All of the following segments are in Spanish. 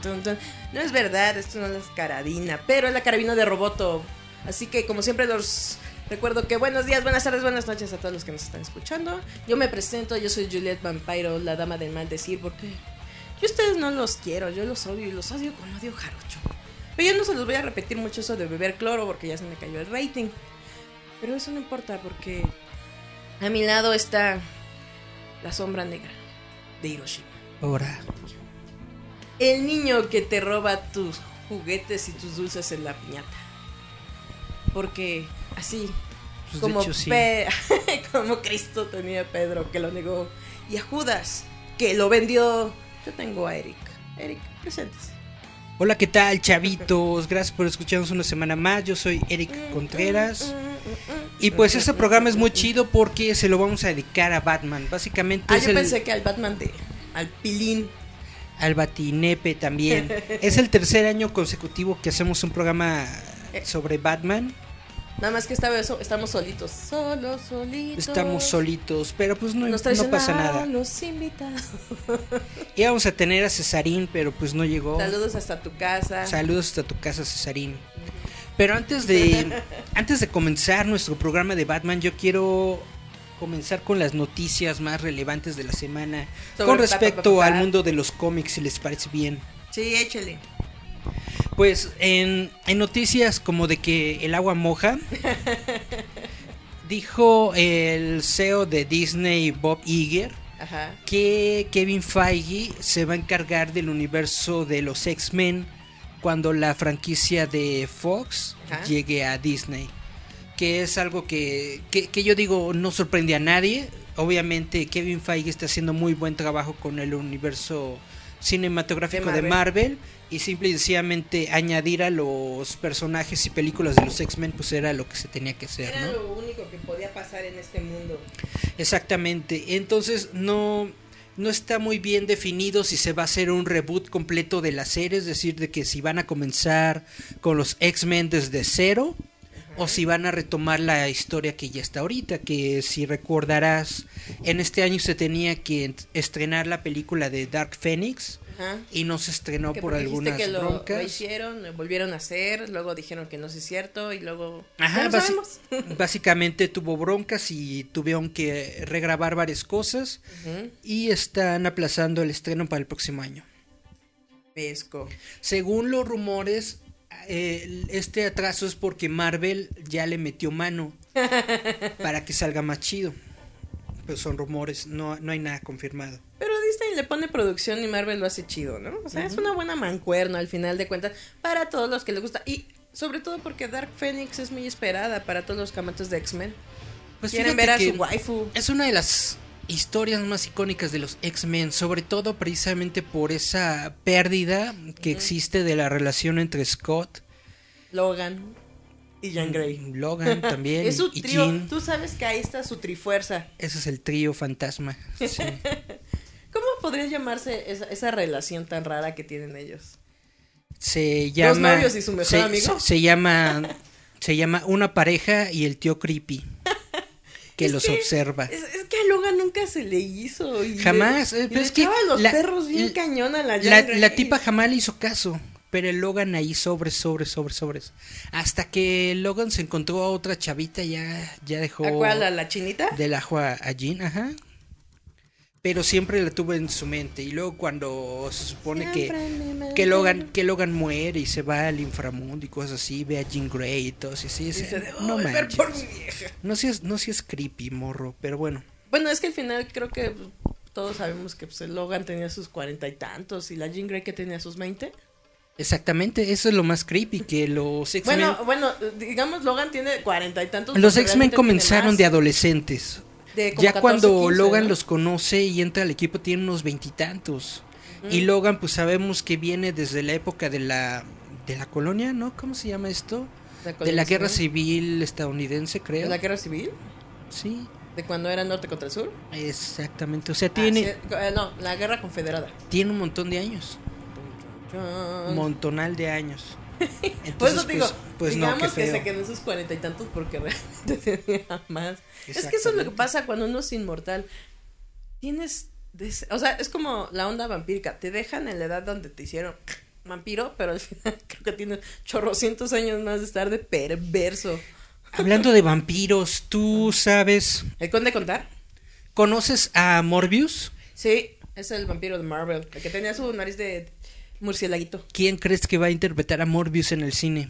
Tun, tun. No es verdad, esto no es carabina, pero es la carabina de Roboto. Así que, como siempre, los recuerdo que buenos días, buenas tardes, buenas noches a todos los que nos están escuchando. Yo me presento, yo soy Juliet Vampiro, la dama del mal decir, porque yo ustedes no los quiero, yo los odio y los odio con odio jarocho. Pero yo no se los voy a repetir mucho eso de beber cloro porque ya se me cayó el rating. Pero eso no importa porque a mi lado está la sombra negra de Hiroshima. Ahora, El niño que te roba tus juguetes y tus dulces en la piñata. Porque así, Pues, como, hecho, sí. Pe- como Cristo tenía a Pedro que lo negó y a Judas que lo vendió. Yo tengo a Eric. Eric, preséntese. Hola, ¿qué tal, chavitos? Gracias por escucharnos una semana más. Yo soy Eric Contreras. Y pues este programa es muy chido porque se lo vamos a dedicar a Batman. Básicamente Ah, es yo el, pensé que al Batman de. Al Pilín. al Batinepe también. es el tercer año consecutivo que hacemos un programa sobre Batman. Nada más que esta vez estamos solitos. Solos, solitos. Estamos solitos, pero pues no, Nos no pasa nada. los invitados. Íbamos a tener a Cesarín, pero pues no llegó. Saludos hasta tu casa. Saludos hasta tu casa, Cesarín. Pero antes de antes de comenzar nuestro programa de Batman, yo quiero comenzar con las noticias más relevantes de la semana Sobre con respecto al mundo de los cómics, si les parece bien. Sí, échale. Pues en, en noticias como de que el agua moja, dijo el CEO de Disney, Bob Iger, Ajá. que Kevin Feige se va a encargar del universo de los X-Men cuando la franquicia de Fox Ajá. llegue a Disney. Que es algo que, que, que yo digo no sorprende a nadie. Obviamente Kevin Feige está haciendo muy buen trabajo con el universo cinematográfico De de Marvel. Y simple y sencillamente añadir a los personajes y películas de los X-Men pues era lo que se tenía que hacer, Era ¿no? lo único que podía pasar en este mundo. Exactamente. Entonces no no está muy bien definido si se va a hacer un reboot completo de la serie, es decir, de que si van a comenzar con los X-Men desde cero o si van a retomar la historia que ya está ahorita, que si recordarás, en este año se tenía que estrenar la película de Dark Phoenix Ajá. y no se estrenó Que por algunas que lo, broncas. lo hicieron, lo volvieron a hacer, luego dijeron que no es cierto y luego... Ajá, sabemos. básicamente tuvo broncas y tuvieron que regrabar varias cosas y están aplazando el estreno para el próximo año. Pesco. Según los rumores, eh, este atraso es porque Marvel ya le metió mano para que salga más chido. Pero son rumores, no, no hay nada confirmado. Pero Disney le pone producción y Marvel lo hace chido, ¿no? O sea, es una buena mancuerna al final de cuentas para todos los que les gusta. Y sobre todo porque Dark Phoenix es muy esperada para todos los amantes de X-Men. Pues Quieren ver a su waifu. Es una de las historias más icónicas de los X-Men, sobre todo precisamente por esa pérdida que existe de la relación entre Scott, Logan y Jean Grey. Logan también Es su trío. Tú sabes que ahí está su trifuerza. Ese es el trío fantasma. sí. ¿Cómo podría llamarse esa, esa relación tan rara que tienen ellos? Se llama. novios y su mejor se, amigo? Se, se llama. Se llama Una pareja y el tío Creepy. Que Es los que- observa. Es, es que a Logan nunca se le hizo. y Jamás, le- eh, y pero le es que echaba los la- perros bien la- cañón a la La, la tipa jamás le hizo caso. Pero el Logan ahí sobres, sobres, sobres, sobres. Hasta que Logan se encontró a otra chavita, ya, ya dejó ¿A cuál? ¿A la chinita? del ajo a, a Jean, ajá. Pero siempre la tuvo en su mente. Y luego cuando se supone que, que Logan, que Logan muere y se va al inframundo y cosas así, ve a Jean Grey y todo así, así, Dice dice, de, no "Ay, ver manches. por mi vieja". No no seas creepy, morro, pero bueno. Bueno, es que al final creo que todos sabemos que pues, Logan tenía sus cuarenta y tantos y la Jean Grey que tenía sus veinte. Exactamente, eso es lo más creepy, que los X-Men... Bueno, bueno, digamos Logan tiene cuarenta y tantos. Los X-Men comenzaron de adolescentes. De como Ya 14, cuando 15, Logan ¿no? los conoce y entra al equipo tiene unos veintitantos. Y Logan pues sabemos que viene desde la época de la de la colonia, ¿no? ¿Cómo se llama esto? La De la guerra civil estadounidense, ¿De creo. la guerra civil? Sí, ¿De cuando era norte contra el sur? exactamente. O sea, Ah, tiene sí, eh, no, la guerra confederada. tiene un montón de años, montonal de años. Entonces, Por eso te digo, pues, pues no, digamos qué que se quedó en sus cuarenta y tantos porque realmente tenía más. Es que eso es lo que pasa cuando uno es inmortal. Tienes, o sea, es como la onda vampírica. Te dejan en la edad donde te hicieron vampiro, pero al final creo que tienes chorrocientos años más de estar de perverso. Hablando de vampiros, ¿tú sabes, ¿El conde contar? conoces a Morbius? Sí, es el vampiro de Marvel, el que tenía su nariz de murcielaguito. ¿Quién crees que va a interpretar a Morbius en el cine?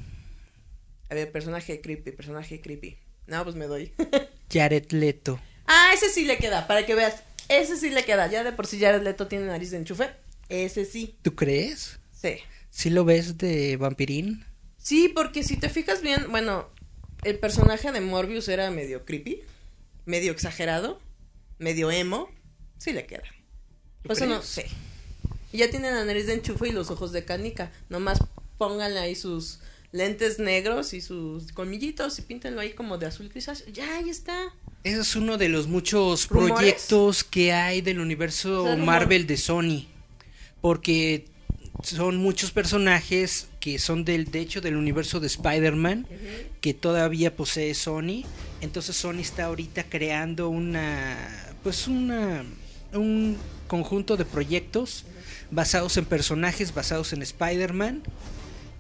A ver, personaje creepy, personaje creepy. No, pues me doy. Jared Leto. ah, ese sí le queda, para que veas. Ese sí le queda. Ya de por sí Jared Leto tiene nariz de enchufe. Ese sí. ¿Tú crees? Sí. ¿Sí lo ves de vampirín? Sí, porque si te fijas bien, bueno, el personaje de Morbius era medio creepy, medio exagerado, medio emo. Sí le queda. ¿Tú Por eso no crees? Y ya tiene la nariz de enchufe y los ojos de canica. Nomás pónganle ahí sus lentes negros y sus colmillitos y píntenlo ahí como de azul grisáceo. Ya, ahí está. Ese es uno de los muchos ¿Rumores? proyectos que hay del universo O sea, rumor- Marvel de Sony. Porque son muchos personajes que son del, de hecho, del universo de Spider-Man, que todavía posee Sony. Entonces Sony está ahorita creando una, pues una, un conjunto de proyectos basados en personajes, basados en Spider-Man,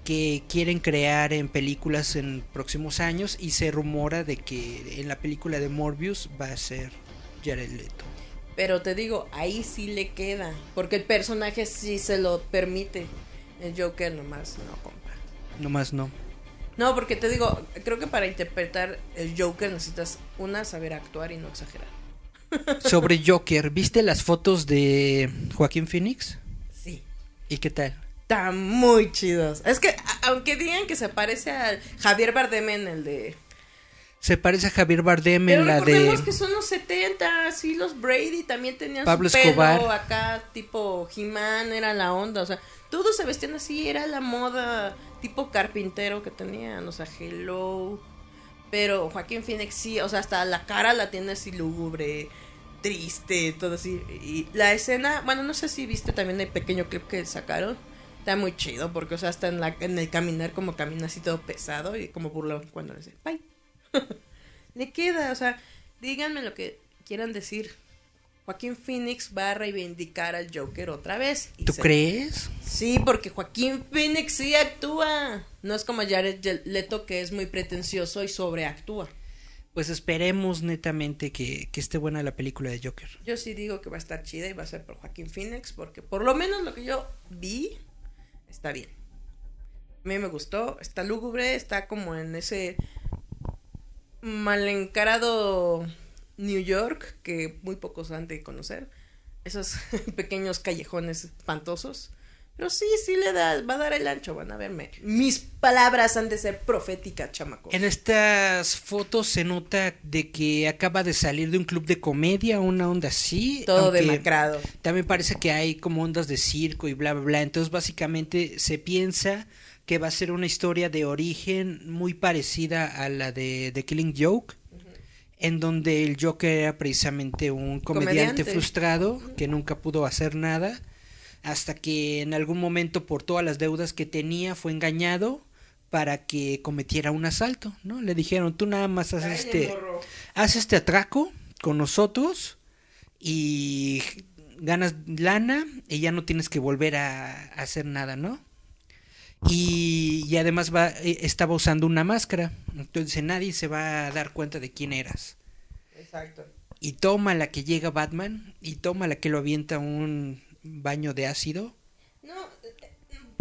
que quieren crear en películas en próximos años y se rumora de que en la película de Morbius va a ser Jared Leto. Pero te digo, ahí sí le queda. Porque el personaje sí se lo permite. El Joker nomás no, compa. Nomás no. No, porque te digo, creo que para interpretar el Joker necesitas, una, saber actuar y no exagerar. Sobre Joker, ¿viste las fotos de Joaquín Phoenix? ¿Y qué tal? Están muy chidos. Es que, aunque digan que se parece a Javier Bardem en el de... Se parece a Javier Bardem Pero en la de que son los 70, sí, los Brady también tenían Pablo su pelo Escobar. acá, tipo He-Man, era la onda, o sea, todos se vestían así, era la moda tipo carpintero que tenían, o sea, hello. Pero Joaquín Phoenix sí, o sea, hasta la cara la tiene así lúgubre, triste, todo así. Y la escena, bueno, no sé si viste también el pequeño clip que sacaron. Está muy chido porque, o sea, hasta en, la, en el caminar como camina así todo pesado y como burlón cuando le dice, bye. le queda, o sea, díganme lo que quieran decir. Joaquín Phoenix va a reivindicar al Joker otra vez. y ¿Tú se- crees? Sí, porque Joaquín Phoenix sí actúa. No es como Jared Leto que es muy pretencioso y sobreactúa. Pues esperemos netamente que, que esté buena la película de Joker. Yo sí digo que va a estar chida y va a ser por Joaquín Phoenix porque por lo menos lo que yo vi está bien. A mí me gustó, está lúgubre, está como en ese mal encarado New York que muy pocos han de conocer. Esos pequeños callejones espantosos. Pero sí, sí le da, va a dar el ancho, van a verme. Mis palabras han de ser proféticas, chamacos. En estas fotos se nota de que acaba de salir de un club de comedia, una onda así. Todo demacrado. También parece que hay como ondas de circo y bla, bla, bla. Entonces básicamente se piensa que va a ser una historia de origen muy parecida a la de The Killing Joke. En donde el Joker era precisamente un comediante, Comediante. frustrado que nunca pudo hacer nada hasta que en algún momento por todas las deudas que tenía fue engañado para que cometiera un asalto, ¿no? Le dijeron, tú nada más haz este, haz este atraco con nosotros y ganas lana y ya no tienes que volver a, hacer nada, ¿no? Y, y además va, eh, estaba usando una máscara, entonces nadie se va a dar cuenta de quién eras. Exacto. Y toma la que llega Batman y toma la que lo avienta un baño de ácido. No, eh,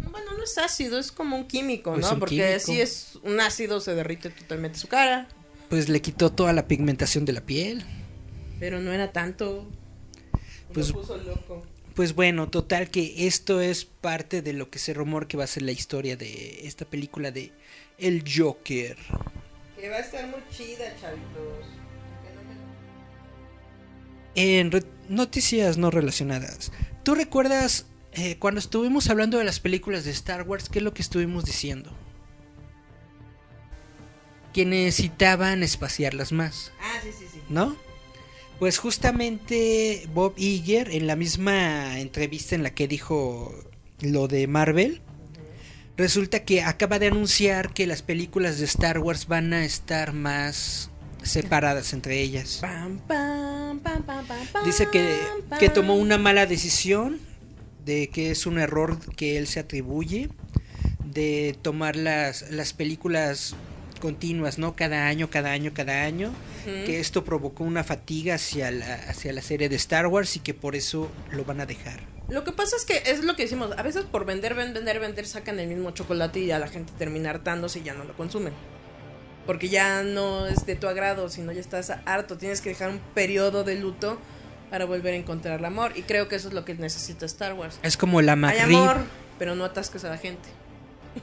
bueno, no es ácido, es como un químico, ¿no? un Porque químico. si es un ácido se derrite totalmente su cara, Pues le quitó toda la pigmentación de la piel. pero no era tanto. Pues- puso loco. Pues bueno, total que esto es parte de lo que se rumor que va a ser la historia de esta película de El Joker. Que va a estar muy chida, chavitos. En noticias no relacionadas, ¿tú recuerdas eh, cuando estuvimos hablando de las películas de Star Wars, qué es lo que estuvimos diciendo? Que necesitaban espaciarlas más. Ah, sí, sí, sí. ¿no? Pues justamente Bob Iger, en la misma entrevista en la que dijo lo de Marvel, resulta que acaba de anunciar que las películas de Star Wars van a estar más separadas entre ellas. Pam, pam, Dice que, que tomó una mala decisión, de que es un error que él se atribuye, de tomar las, las películas continuas, ¿no? Cada año, cada año, cada año, que esto provocó una fatiga hacia la, hacia la serie de Star Wars y que por eso lo van a dejar. Lo que pasa es que es lo que decimos, a veces por vender, ven- vender, vender, sacan el mismo chocolate y ya la gente termina hartándose y ya no lo consumen. Porque ya no es de tu agrado, sino ya estás harto, tienes que dejar un periodo de luto para volver a encontrar el amor. Y creo que eso es lo que necesita Star Wars. Es como la Hay McRib, amor, pero no atasques a la gente.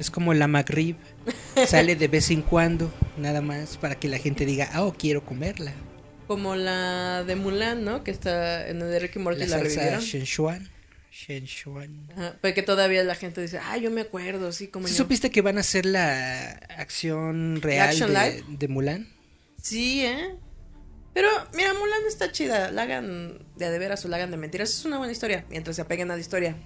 es como la McRib, sale de vez en cuando, nada más, para que la gente diga, ah, oh, quiero comerla. Como la de Mulan, ¿no? Que está en el de Ricky Morty La la, salsa Ajá, porque todavía la gente dice, ah, yo me acuerdo, sí, como ¿Sí yo. supiste que van a hacer la acción real de Mulan? Sí, ¿eh? Pero, mira, Mulan está chida. La hagan de a de veras o la hagan de mentiras. Es una buena historia, mientras se apeguen a la historia.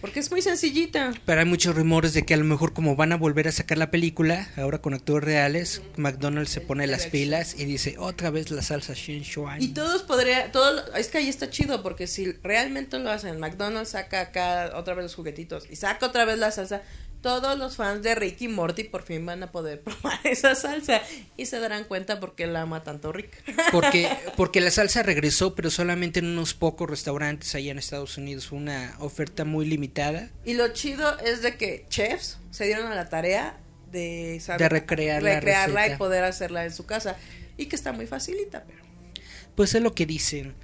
Porque es muy sencillita. Pero hay muchos rumores de que a lo mejor como van a volver a sacar la película, ahora con actores reales, McDonald's se pone las pilas y dice otra vez la salsa Szechuan. Y todos podría, todo, es que ahí está chido, porque si realmente lo hacen, McDonald's saca acá otra vez los juguetitos y saca otra vez la salsa, todos los fans de Ricky y Morty por fin van a poder probar esa salsa y se darán cuenta por qué la ama tanto Rick. Porque, porque la salsa regresó, pero solamente en unos pocos restaurantes allá en Estados Unidos. Fue una oferta muy limitada. Y lo chido es de que chefs se dieron a la tarea de, saber- De recrear la recrearla y receta. poder hacerla en su casa. Y que está muy facilita, pero... Pues es lo que dicen.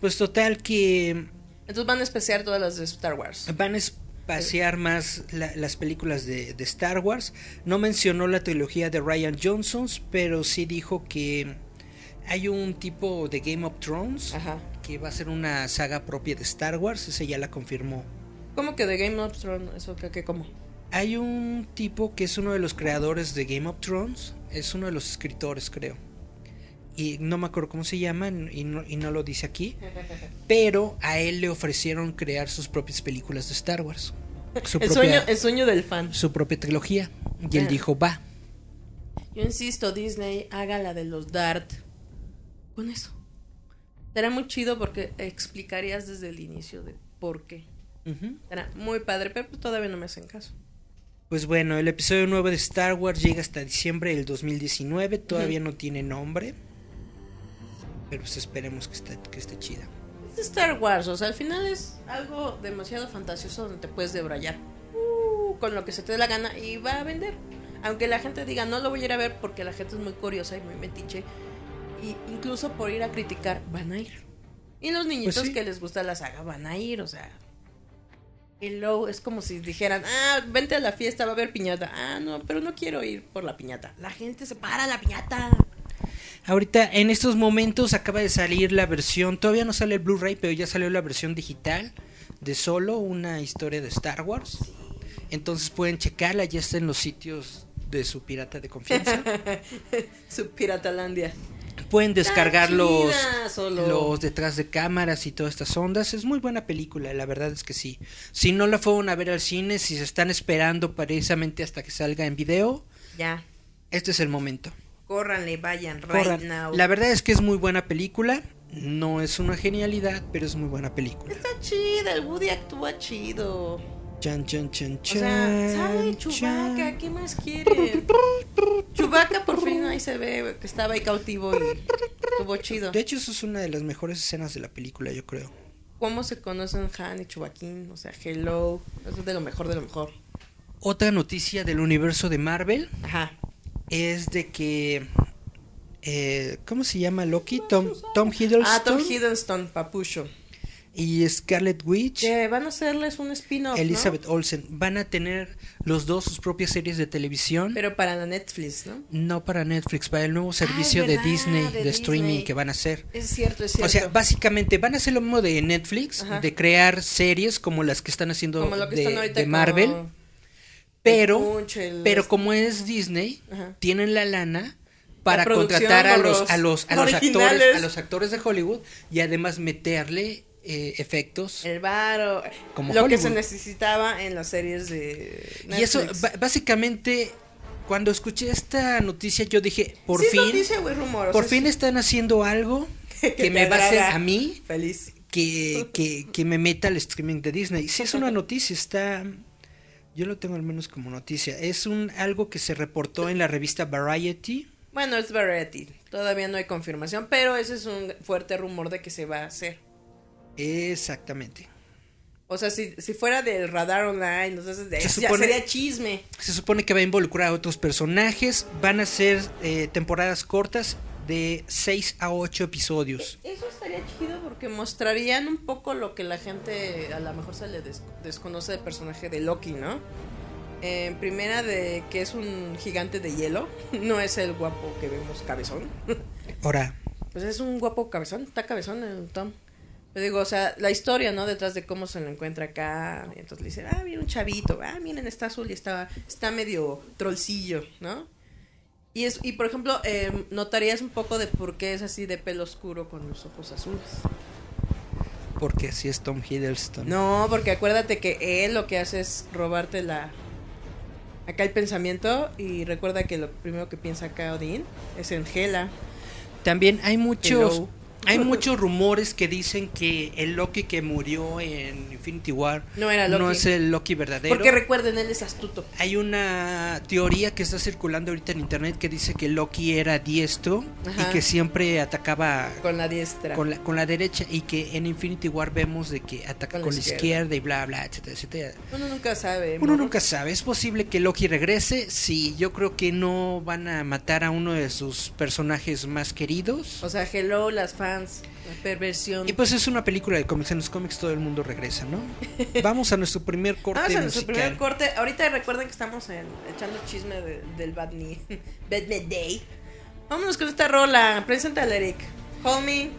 Pues total que Entonces van a especiar todas las de Star Wars. van a espaciar más la- las películas de, de Star Wars. No mencionó la trilogía de Ryan Johnson, pero sí dijo que hay un tipo de Game of Thrones Ajá. que va a ser una saga propia de Star Wars. Ese ya la confirmó. ¿Cómo que de Game of Thrones? ¿Eso que, que cómo? Hay un tipo que es uno de los creadores de Game of Thrones, es uno de los escritores, creo. Y no me acuerdo cómo se llama y no, y no lo dice aquí. Pero a él le ofrecieron crear sus propias películas de Star Wars. Su, El propia, sueño, el sueño del fan. su propia trilogía. Y él dijo, va. Yo insisto, Disney, haga la de los Dart. Con eso. Será muy chido porque explicarías desde el inicio de por qué. Ujú. Será muy padre, pero pues todavía no me hacen caso. Pues bueno, el episodio 9 de Star Wars llega hasta diciembre del 2019. Todavía no tiene nombre. Pero pues esperemos que esté, que esté chida. Es Star Wars, o sea, al final es algo demasiado fantasioso donde te puedes debrayar uh, con lo que se te dé la gana y va a vender. Aunque la gente diga, no lo voy a ir a ver porque la gente es muy curiosa y muy metiche. Y incluso por ir a criticar, van a ir. Y los niñitos Pues sí. que les gusta la saga van a ir, o sea. Hello, es como si dijeran, ah, vente a la fiesta, va a haber piñata. Ah, no, pero no quiero ir por la piñata. La gente se para a la piñata. Ahorita en estos momentos acaba de salir la versión, todavía no sale el Blu-ray, pero ya salió la versión digital de solo una historia de Star Wars. Entonces pueden checarla, ya está en los sitios de su pirata de confianza. Su piratalandia. pueden descargar los, los detrás de cámaras y todas estas ondas. Es muy buena película, la verdad es que sí. Si no la fueron a ver al cine, si se están esperando precisamente hasta que salga en video, Ya. este es el momento. Córranle, vayan, right Corran. now. La verdad es que es muy buena película. No es una genialidad, pero es muy buena película. Está chida, el Woody actúa chido. Chan, chan, chan, O chan. sea, sale chan. Chewbacca, ¿qué más quieren? Chewbacca por fin ahí se ve que estaba ahí cautivo y estuvo chido. De hecho, eso es una de las mejores escenas de la película, yo creo. ¿Cómo se conocen Han y Chewbacquín? O sea, hello, eso es de lo mejor de lo mejor. Otra noticia del universo de Marvel Ajá. Es de que eh, ¿cómo se llama Loki? Tom, Tom Hiddleston Ah, Tom Hiddleston, Papucho. y Scarlet Witch, Que van a hacerles un spin-off, ¿no? Elizabeth Olsen van a tener los dos sus propias series de televisión, Pero para Netflix, ¿no? no para Netflix, para el nuevo servicio de Disney de de, streaming que van a hacer. Es cierto, es cierto. O sea, básicamente van a hacer lo mismo de Netflix, Ajá. de crear series como las que están haciendo Como lo que de, están de Marvel, pero Punch, el- pero como es Disney, Ajá. tienen la lana para contratar a los a los a los actores a los actores de Hollywood y además meterle eh, efectos El varo, Como lo que se necesitaba en las series de Netflix. y eso básicamente cuando escuché esta noticia yo dije por Sí, fin noticia, güey, rumor, por sea, fin sí. están haciendo algo que, me va a hacer a mí Feliz. que, que, que me meta al streaming de Disney. Sí es una noticia, está... Yo lo tengo al menos como noticia. Es un algo que se reportó en la revista Variety. Bueno, es Variety. Todavía no hay confirmación, pero ese es un fuerte rumor de que se va a hacer. Exactamente. O sea, si, si fuera del radar online, entonces de- Se ya sería chisme. Se supone que va a involucrar a otros personajes. Van a ser eh, temporadas cortas de 6 a 8 episodios. Eso estaría chido porque mostrarían un poco lo que la gente a lo mejor se le des- desconoce del personaje de Loki, ¿no? En primera de que es un gigante de hielo, no es el guapo que vemos cabezón. Ahora, Pues es un guapo cabezón, está cabezón el Tom. Yo digo, o sea, la historia, ¿no? Detrás de cómo se lo encuentra acá. Y entonces le dicen, ah, mira un chavito, ah, miren, está azul y está, está medio trollcillo, ¿no? Y, es, y por ejemplo, eh, notarías un poco de por qué es así de pelo oscuro con los ojos azules. porque así es Tom Hiddleston. No, porque acuérdate que él lo que hace es robarte la... Acá el pensamiento y recuerda que lo primero que piensa acá Odín es en Hela. También hay muchos Hello. Hay muchos rumores que dicen que el Loki que murió en Infinity War No era Loki. no es el Loki verdadero. Porque recuerden, él es astuto. Hay una teoría que está circulando ahorita en internet que dice que Loki era diestro Ajá. y que siempre atacaba Con la diestra. con la, con la derecha y que en Infinity War vemos de que ataca Con con, la izquierda. izquierda y bla bla etcétera etcétera. Uno nunca sabe. Uno morro. nunca sabe, es posible que Loki regrese, sí, yo creo que no van a matar a uno de sus personajes más queridos. O sea, hello, las fans. La perversión. Y pues es una película de cómics, en los cómics todo el mundo regresa, ¿no? Vamos a nuestro primer corte Vamos a nuestro musical. primer corte. Ahorita recuerden que estamos en- echando chisme de- del Bad Knee. Bad Day. Vámonos con esta rola. Preséntala, Eric. Hold me.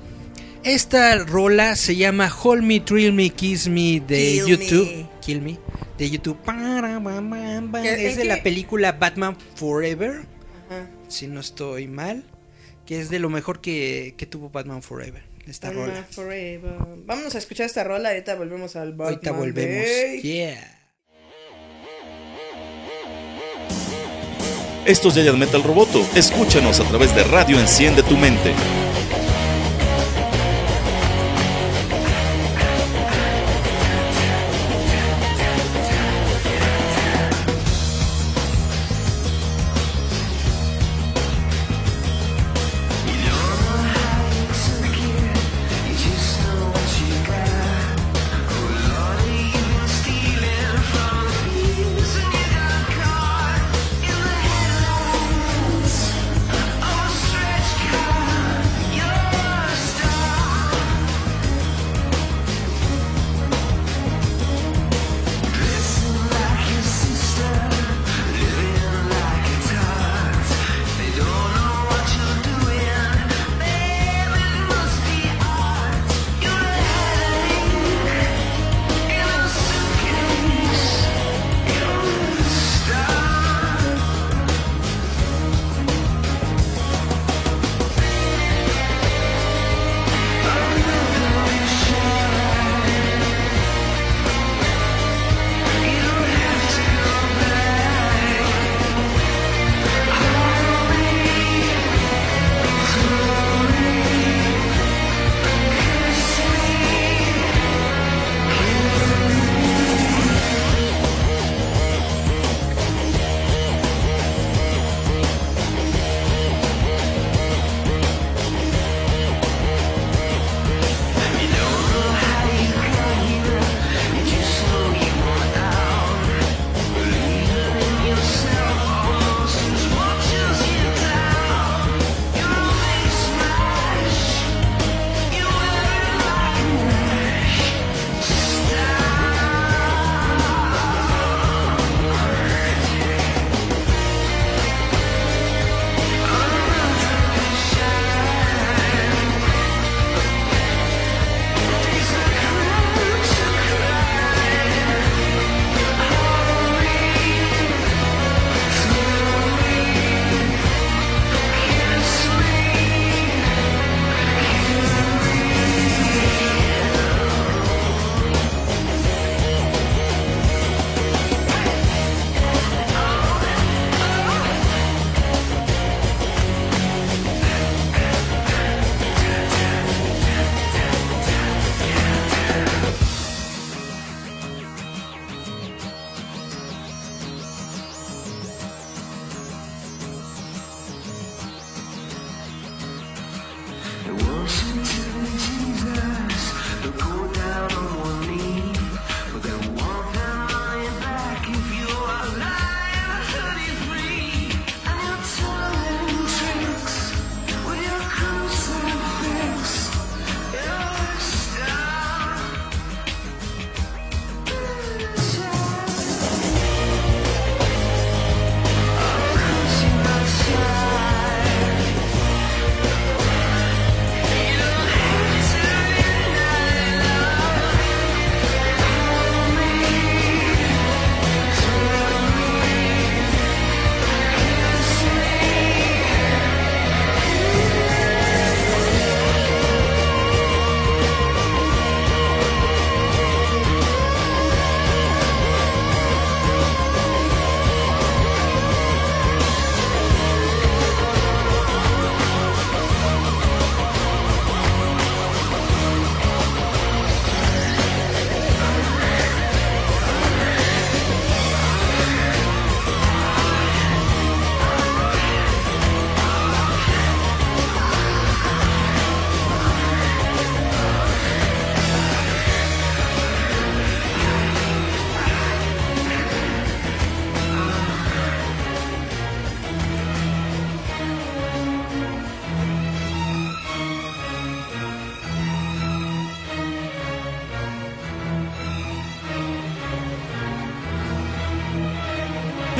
Esta rola se llama Hold Me, Thrill Me, Kiss Me de Kill YouTube. Me. Kill Me. De YouTube. Para, ba, ba, ba. ¿Qué- Es de la película Batman Forever, Ajá. si no estoy mal. Que es de lo mejor que, que tuvo Batman Forever. Esta Batman rola. Forever. Vámonos a escuchar esta rola. Ahorita volvemos al Batman Ahorita volvemos. Day. Yeah. Esto es Giant Metal Roboto. Escúchanos a través de Radio Enciende tu Mente.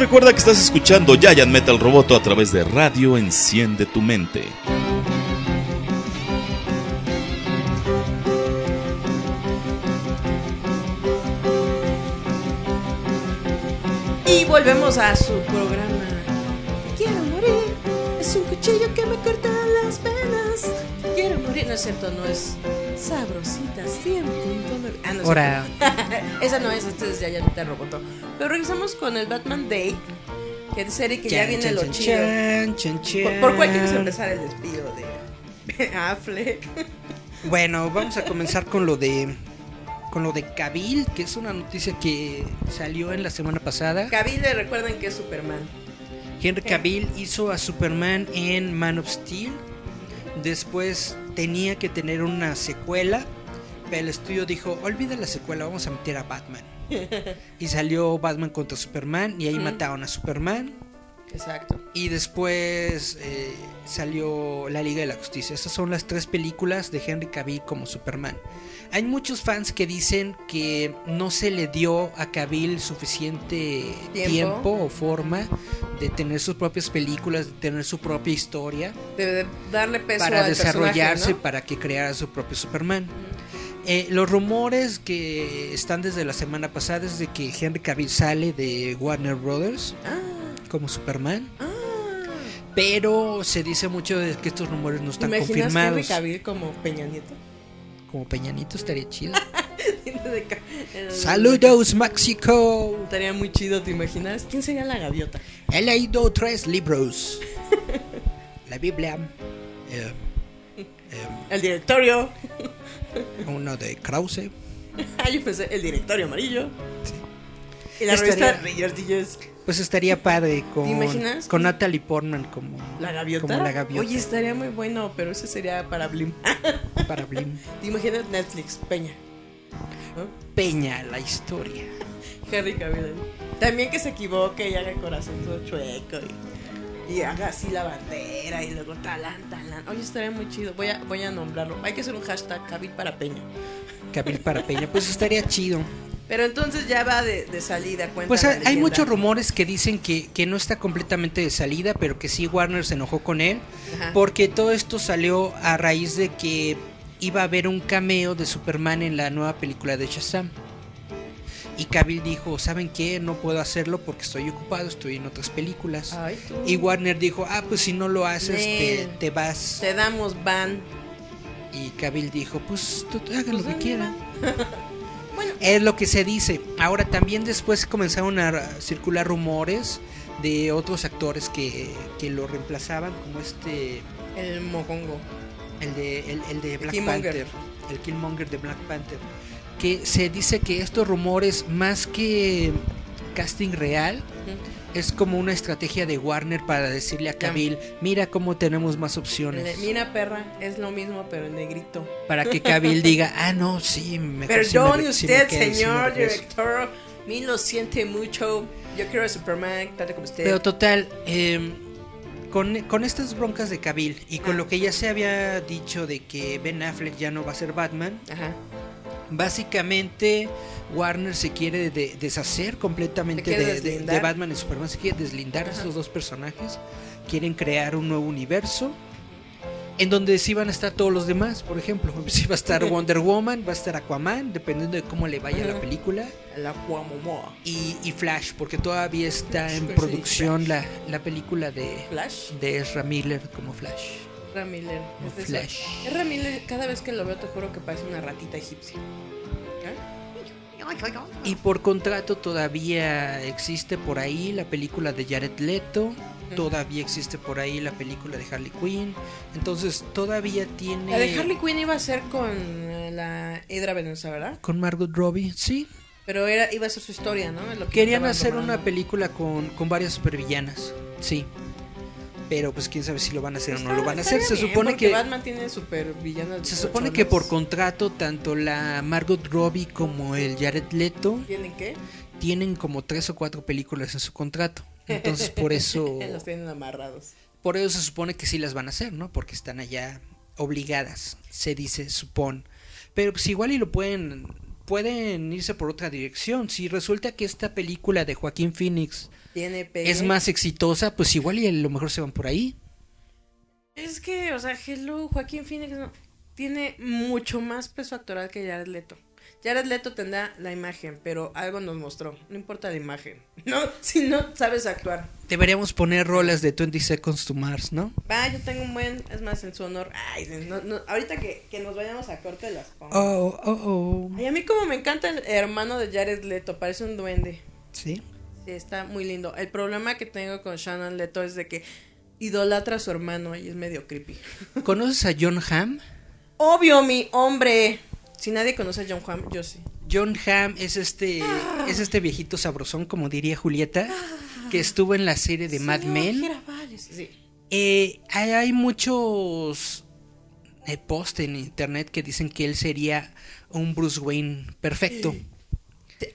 Recuerda que estás escuchando Giant Metal Roboto a través de Radio Enciende tu Mente. Y volvemos a su programa. Quiero morir, es un cuchillo que me corta las venas. Quiero morir, no es cierto, no es sabrositas 100.9. Ah, no Ahora. Esa no es, este es ya ya te roboto. Pero regresamos con el Batman Day, que es serie que ya viene chan, lo chan, chido. ¿Por, por cuál quieres empezar el despido de Affleck? Bueno, vamos a comenzar con lo de con lo de Cabil, que es una noticia que salió en la semana pasada. Cavill, le recuerden que es Superman. Henry Cavill hizo a Superman en Man of Steel. Después tenía que tener una secuela, el estudio dijo, olvida la secuela, vamos a meter a Batman. y salió Batman contra Superman y ahí mataron a Superman. Exacto. Y después eh, salió La Liga de la Justicia. Esas son las tres películas de Henry Cavill como Superman. Hay muchos fans que dicen que no se le dio a Cavill suficiente Tiempo. tiempo, o forma de tener sus propias películas, de tener su propia historia de darle peso para al desarrollarse, para que creara su propio Superman. Eh, los rumores que están desde la semana pasada es de que Henry Cavill sale de Warner Brothers Ah, como Superman. ah. Pero se dice mucho de que estos rumores no ¿Te están imaginas Henry confirmados. Cavill como Peña Nieto? Como Peñanito estaría chido. Eh, Saludos, México. Estaría muy chido, ¿te imaginas? ¿Quién sería la gaviota? He leído tres libros. La Biblia. eh, eh, El directorio. uno de Krause. Ah, yo pensé, el directorio amarillo. Y la Estaría- revista Reyertillos. Pues estaría padre con, ¿Te imaginas? con Natalie Portman como ¿La gaviota? Como la gaviota. Oye, estaría muy bueno, pero ese sería para Blim. para Blim. ¿Te imaginas Netflix, Peña? ¿No? Peña, la historia. Henry Cavill. También que se equivoque y haga corazón todo chueco y, y haga así la bandera y luego talán, talán. Oye, estaría muy chido. Voy a, voy a nombrarlo. Hay que hacer un hashtag Cavill para Peña. Cabil para Peña. Pues estaría chido. Pero entonces ya va de, de salida, cuenta. Pues hay, muchos rumores que dicen que, que no está completamente de salida, pero que sí Warner se enojó con él. Ajá. Porque todo esto salió a raíz de que iba a haber un cameo de Superman en la nueva película de Shazam. Y Cavill dijo, ¿saben qué? No puedo hacerlo porque estoy ocupado, estoy en otras películas. Ay. Y Warner dijo, ah, pues si no lo haces, te, vas. Te damos van. Y Cavill dijo, pues tú, hagan lo Pues que dale, quieran. Bueno, Es lo que se dice. Ahora también después comenzaron a circular rumores de otros actores que, que lo reemplazaban, como este, el mocongo. el de, el, el de Black Killmonger. Panther, el Killmonger de Black Panther, que se dice que estos rumores, más que casting real, es como una estrategia de Warner para decirle a Cavill, mira cómo tenemos más opciones. Mira, perra, es lo mismo, pero en negrito. Para que Cavill diga, ah, no, sí, me Perdone me usted, me señor regreso". director. Me lo siente mucho. Yo quiero a Superman, tanto como usted. Pero total, eh, con, con estas broncas de Cavill y con Ah. lo que ya se había dicho de que Ben Affleck ya no va a ser Batman, Ajá. Básicamente Warner se quiere de- deshacer completamente de, de- deslindar. de Batman y Superman, se quiere deslindar de Ajá. estos dos personajes, quieren crear un nuevo universo. En donde sí van a estar todos los demás, por ejemplo, sí va a estar Wonder Woman, va a estar Aquaman, dependiendo de cómo le vaya la película, La Cuamomoa. y, y Flash, porque todavía está en Sí, producción la, la película de, Flash. de Ezra Miller como Flash. Ramiller. Es de. Es Ramiller, cada vez que lo veo te juro que parece una ratita egipcia. Y por contrato todavía existe por ahí la película de Jared Leto, todavía existe por ahí la película de Harley Quinn, entonces todavía tiene... La de Harley Quinn iba a ser con eh, la Hidra Venenosa, ¿verdad? Con Margot Robbie, sí. Pero era, iba a ser su historia, ¿no? Es lo que Querían hacer una película con, con varias supervillanas, sí. Pero pues quién sabe si lo van a hacer o no lo van a hacer. Se bien, supone que... Batman tiene super villanas. Se supone que por contrato tanto la Margot Robbie como el Jared Leto ¿Tienen qué? tienen como tres o cuatro películas en su contrato. Entonces por eso Los tienen amarrados. por eso se supone que sí las van a hacer, ¿no? Porque están allá obligadas, se dice, supone. Pero pues igual y lo pueden pueden irse por otra dirección. Si resulta que esta película de Joaquín Phoenix Tiene pegue. es más exitosa, pues igual y a lo mejor se van por ahí. Es que, o sea, Hello, Joaquín Phoenix no- tiene mucho más peso actoral que Jared Leto. Jared Leto tendrá la imagen, pero algo nos mostró. No importa la imagen. No, si no sabes actuar. Deberíamos poner rolas de 20 Seconds to Mars, ¿no? Va, yo tengo un buen, es más, en su honor. Ay, no, no, ahorita que, que nos vayamos a corte las pongo. Oh, oh, oh. Ay, a mí como me encanta el hermano de Jared Leto, parece un duende. Sí. Está muy lindo. El problema que tengo con Shannon Leto es de que idolatra a su hermano y es medio creepy. ¿Conoces a John Hamm? Obvio, mi hombre. Si nadie conoce a John Hamm, yo sí. John Hamm es este es este viejito sabrosón, como diría Julieta, que estuvo en la serie de Mad Men. Sí. Eh, hay, hay muchos eh, posts en internet que dicen que él sería un Bruce Wayne perfecto.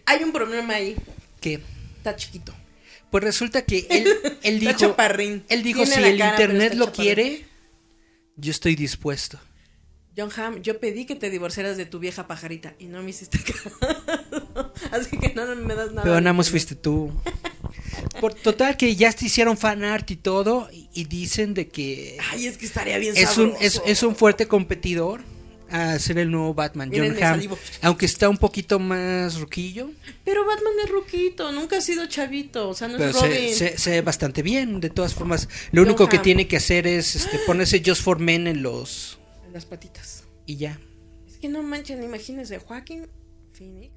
Hay un problema ahí. Que Está chiquito. pues resulta que él, dijo, chaparrín. él dijo Tiene si el cara, internet lo chaparrín". quiere, yo estoy dispuesto. John Hamm, yo pedí que te divorciaras de tu vieja pajarita y no me hiciste caso. Así que no me das nada. Pero nada más fuiste tú. Por total que ya te hicieron fan art y todo y, y dicen de que Ay, es que estaría bien es un, es, es un fuerte competidor a ser el nuevo Batman, John Hamm. Aunque está un poquito más ruquillo, Pero Batman es ruquito, nunca ha sido chavito. O sea, no pero es Robin. se, se- se ve bastante bien. De todas formas, lo John único que tiene que hacer es este, ponerse Just for Men en los... En las patitas. y ya. Es que no manchen, imagínense, Joaquín Phoenix,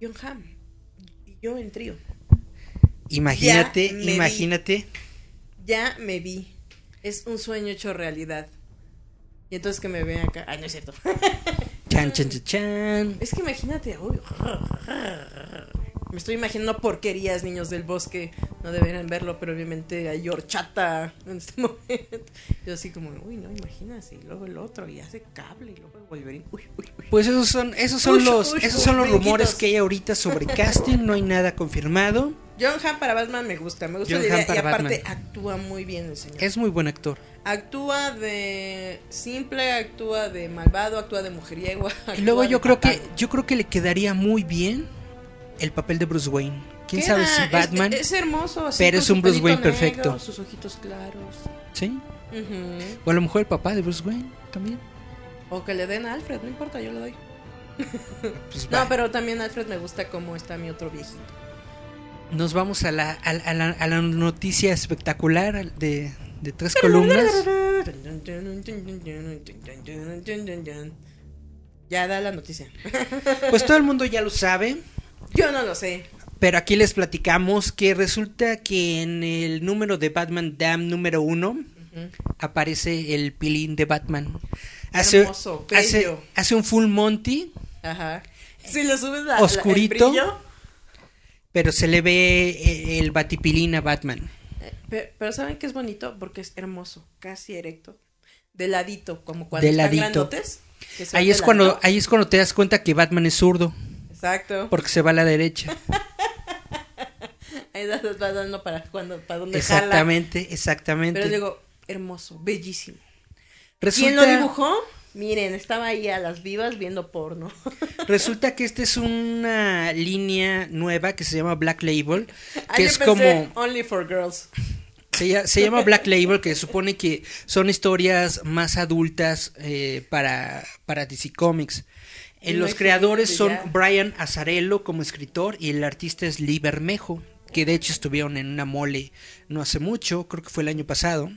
John Hamm y yo en trío. Imagínate, Ya me vi. imagínate. Ya me vi. Es un sueño hecho realidad. Y entonces que me vean acá. Ay, no es cierto. Chan, chan, chan, chan. Es que imagínate. uy, me estoy imaginando porquerías, niños del bosque. No deberían verlo, pero obviamente hay horchata en este momento. Yo así como, uy, no, imagínate. Y luego el otro, y hace cable, y luego el Wolverine. Uy, uy, uy. Pues esos son, esos son los, esos son los brinquitos. rumores que hay ahorita sobre casting. No hay nada confirmado. John Hamm para Batman me gusta, me gusta John la idea. Hamm para y aparte Batman. actúa muy bien el señor. Es muy buen actor. Actúa de simple, actúa de malvado, actúa de mujeriego. Y luego yo creo que yo creo que le quedaría muy bien el papel de Bruce Wayne. Quién Queda, sabe si Batman, Es, hermoso, así, pero es un Bruce Wayne negro, perfecto. Sus ojitos claros. ¿sí? O a lo mejor el papá de Bruce Wayne también. O que le den a Alfred, no importa, yo le doy. Pues No, pero también Alfred me gusta como está mi otro viejito. Nos vamos a la, a, la- a la, a la noticia espectacular de, de tres columnas. Ya da la noticia. Pues todo el mundo ya lo sabe. Yo no lo sé. Pero aquí les platicamos que resulta que en el número de Batman Dam número uno aparece el pilín de Batman. Hace, Hermoso, hace, bello. hace un full monty, Ajá. Si le subes la, la- Oscurito. el brillo, pero se le ve eh, el batipilín a Batman. eh, pe- pero, ¿saben qué es bonito? Porque es hermoso, casi erecto. De ladito, como cuando De están grandotes. que Ahí es cuando ahí es cuando te das cuenta que Batman es zurdo, Exacto. porque se va a la derecha. Ahí das- vas dando para cuando para jala. Exactamente, exactamente. Pero digo, hermoso, bellísimo. resulta, ¿Quién lo dibujó? Miren, estaba ahí a las vivas viendo porno. resulta que esta es una línea nueva que se llama Black Label, Ah, que yo es pensé, como Only for Girls. Se llama Black Label, que supone que son historias más adultas eh, para, para DC Comics. Eh, los creadores son ya. Brian Azarello como escritor y el artista es Lee Bermejo, que de hecho estuvieron en una mole no hace mucho, creo que fue el año pasado.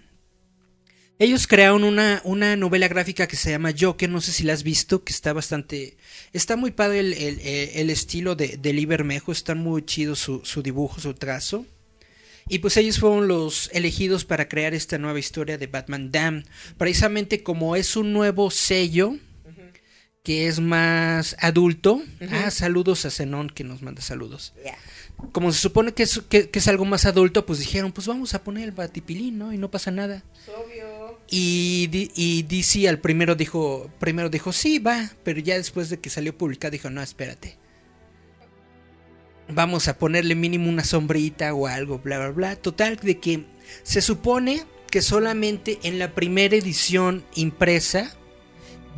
Ellos crearon una, una novela gráfica que se llama Joker, no sé si la has visto, que está bastante... Está muy padre el, el- el- el estilo de, de Lee Bermejo, está muy chido su, su dibujo, su trazo. Y pues ellos fueron los elegidos para crear esta nueva historia de Batman Dam. Precisamente como es un nuevo sello que es más adulto. Ah, saludos a Zenón que nos manda saludos. Como se supone que es, que, que es algo más adulto, pues dijeron, pues vamos a poner el batipilín, ¿no? Y no pasa nada. Obvio. Y, y DC al primero dijo, primero dijo, sí, va, pero ya después de que salió publicado dijo, no, espérate. Vamos a ponerle mínimo una sombrita o algo, bla, bla, bla. Total, de que se supone que solamente en la primera edición impresa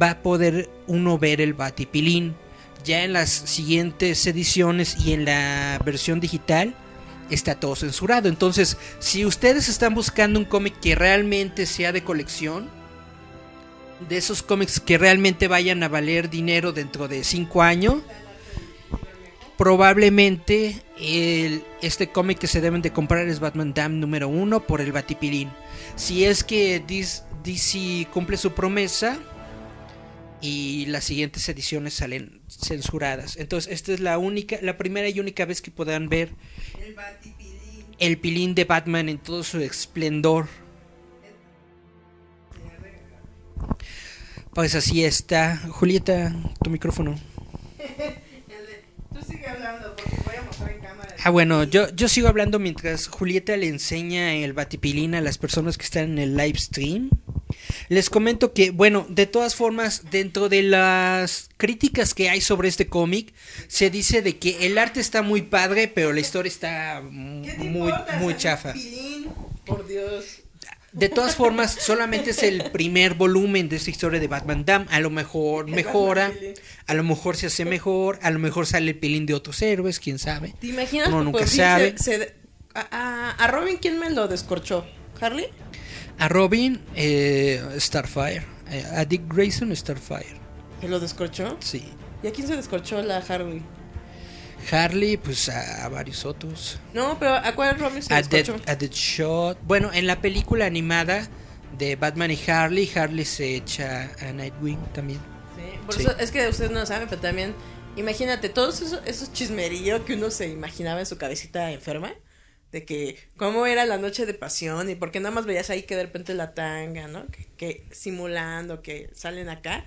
va a poder uno ver el Batipilín. Ya en las siguientes ediciones y en la versión digital está todo censurado. Entonces, si ustedes están buscando un cómic que realmente sea de colección, de esos cómics que realmente vayan a valer dinero dentro de 5 años, probablemente este cómic que se deben de comprar es Batman Dam número 1 por el Batipilín. Si es que DC cumple su promesa y las siguientes ediciones salen censuradas. Entonces, esta es la única, la primera y única vez que podrán ver El pilín de Batman en todo su esplendor. Pues así está. Julieta, tu micrófono. Tú sigue hablando porque voy a mostrar en cámara. Ah, bueno, yo, yo sigo hablando mientras Julieta le enseña el batipilín a las personas que están en el live stream. Les comento que, bueno, de todas formas, dentro de las críticas que hay sobre este cómic, se dice de que el arte está muy padre, pero la historia está ¿Qué te muy, muy chafa. Pilín. Por Dios. De todas formas, solamente es el primer volumen de esta historia de Batman Dam. A lo mejor mejora, a lo mejor se hace mejor, a lo mejor sale el pilín de otros héroes, quién sabe. ¿Te imaginas? Uno nunca fin sabe. se- se- a, a- a Robin, ¿quién me lo descorchó? ¿Harley? A Robin, eh, Starfire. Eh, a Dick Grayson, Starfire. ¿Que lo descorchó? Sí. ¿Y a quién se descorchó la Harley? Harley, pues a, a varios otros. No, pero ¿a cuál Robin se A Dead, descorchó? a Deadshot. Bueno, en la película animada de Batman y Harley, Harley se echa a Nightwing también. Sí, por Sí. eso es que ustedes no lo saben, pero también, imagínate, todos esos, esos chismerillos que uno se imaginaba en su cabecita enferma, de que cómo era la noche de pasión y porque nada más veías ahí que de repente la tanga, ¿no? Que, que simulando, que salen acá.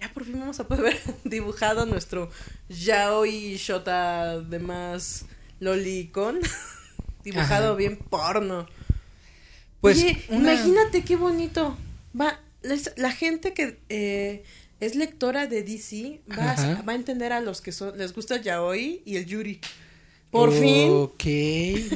Ya por fin vamos a poder ver dibujado nuestro yaoi shota de más lolicon. dibujado Ajá. bien porno. Pues Oye, una- imagínate qué bonito. Va, la gente que eh, es lectora de DC va, a, Ajá. va a entender a los que son, les gusta yaoi y el yuri. Por fin, Ok,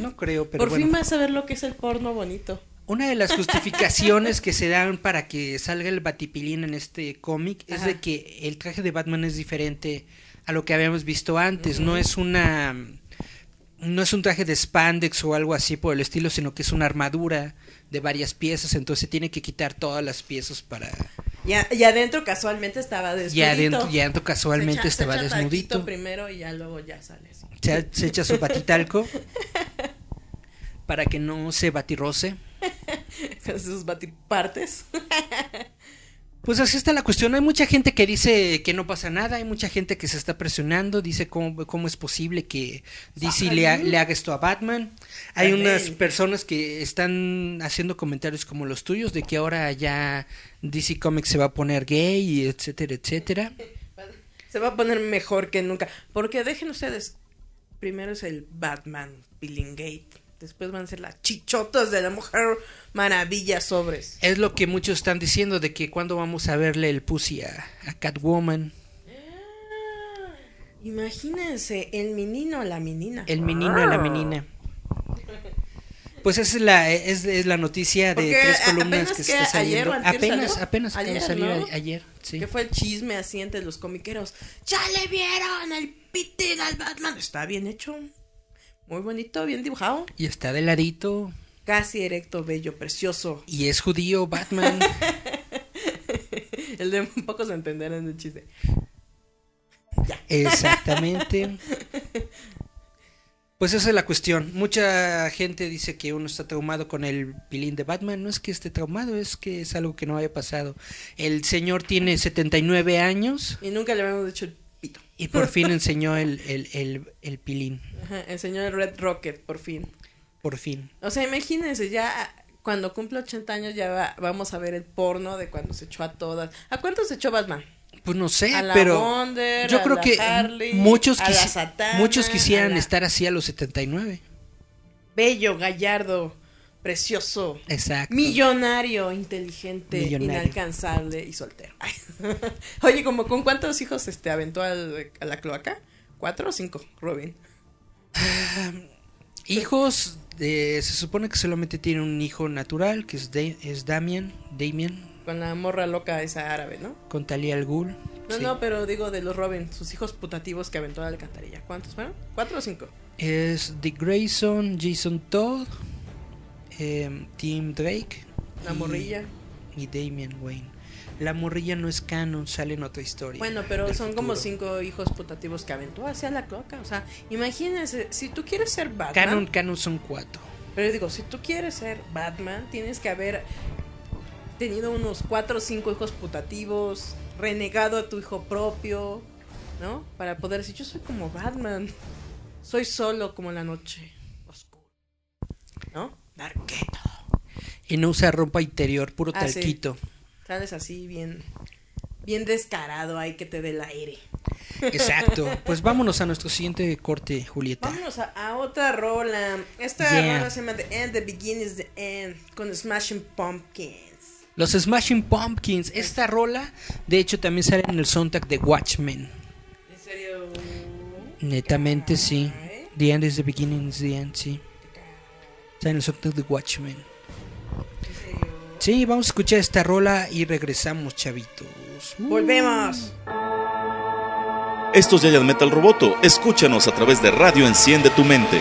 no creo, pero por bueno. fin vas a ver lo que es el porno bonito. Una de las justificaciones que se dan para que salga el Batipilín en este cómic es de que el traje de Batman es diferente a lo que habíamos visto antes. No es una. No es un traje de spandex o algo así por el estilo, sino que es una armadura de varias piezas. Entonces se tiene que quitar todas las piezas para. Y, a- y adentro casualmente estaba desnudito. Ya adentro, ya adentro Se casualmente echa- se estaba echa desnudito. primero y ya luego ya sale así. Se, se echa su batitalco para que no se batirroce. Con sus batipartes. Pues así está la cuestión. Hay mucha gente que dice que no pasa nada, hay mucha gente que se está presionando, dice cómo, cómo es posible que DC le, ha- le haga esto a Batman. Hay unas personas que están haciendo comentarios como los tuyos de que ahora ya DC Comics se va a poner gay, y etcétera, etcétera. Se va a poner mejor que nunca. Porque dejen ustedes. Primero es el Batman Gate. Después van a ser las chichotas de la mujer maravilla sobres. Es lo que muchos están diciendo de que cuando vamos a verle el pussy a, a Catwoman, Imagínense, el menino a la menina. el menino a la menina. Pues esa es la, es, es la noticia de Porque tres columnas que, que está saliendo. o apenas, salió. apenas Ayer, a- ayer. Sí. Que fue el chisme así entre los comiqueros. ¡Ya le vieron el pitín al Batman! Está bien hecho. Muy bonito, bien dibujado. Y está de ladito. Casi erecto, bello, precioso. Y es judío, Batman. El de pocos entenderán el chiste. Ya. Exactamente. Pues esa es la cuestión. Mucha gente dice que uno está traumado con el pilín de Batman. No es que esté traumado, es que es algo que no haya pasado. El señor tiene 79 años Y nunca le habíamos dicho. Y por fin enseñó el, el, el, el pilín. Ajá, enseñó el Red Rocket, por fin. Por fin. O sea, imagínense, ya cuando cumple 80 años ya va- vamos a ver el porno de cuando se echó a todas. ¿A cuántos se echó Batman? Pues no sé, A la pero Wonder, yo a creo la que Harley, muchos, a la Satana, muchos quisieran a la- estar así a los 79. Bello, gallardo, precioso, Exacto. millonario, inteligente, Millonario. inalcanzable y soltero. Oye, como con cuántos hijos este aventó al- a la cloaca? ¿Cuatro o cinco, Robin? Hijos, eh, se supone que solamente tiene un hijo natural, que es, es Damian, Damian, con la morra loca esa árabe, ¿no? Con Talia al Ghul. No, sí. no, pero digo de los Robin, sus hijos putativos que aventó a la alcantarilla. ¿Cuántos fueron? ¿Cuatro o cinco? Es Dick Grayson, Jason Todd, em, Tim Drake. La y- morrilla. Y Damian Wayne. La morrilla no es canon, sale en otra historia. Bueno, pero son como cinco hijos putativos que aventó hacia la cloaca. O sea, imagínense, si tú quieres ser Batman. Canon, canon son cuatro. Pero digo, si tú quieres ser Batman, tienes que haber tenido unos cuatro o cinco hijos putativos, renegado a tu hijo propio, ¿no? Para poder decir, yo soy como Batman. Soy solo como la noche oscura. ¿No? Y no usa ropa interior, puro Ah, sí. talquito. Sales así bien, bien descarado ahí que te dé el aire. Exacto. Pues vámonos a nuestro siguiente corte, Julieta. Vámonos a, a otra rola. Esta Yeah. rola se llama The End, The Beginning is the End, con Smashing Pumpkins. Los Smashing Pumpkins. Esta rola, de hecho, también sale en el soundtrack de Watchmen. ¿En serio? Netamente, sí. The End is the Beginning is the End, sí. Está en el soundtrack de Watchmen. Sí, vamos a escuchar esta rola y regresamos, chavitos. Uh. Volvemos. Esto es Giant Metal Roboto. Escúchanos a través de Radio Enciende tu Mente.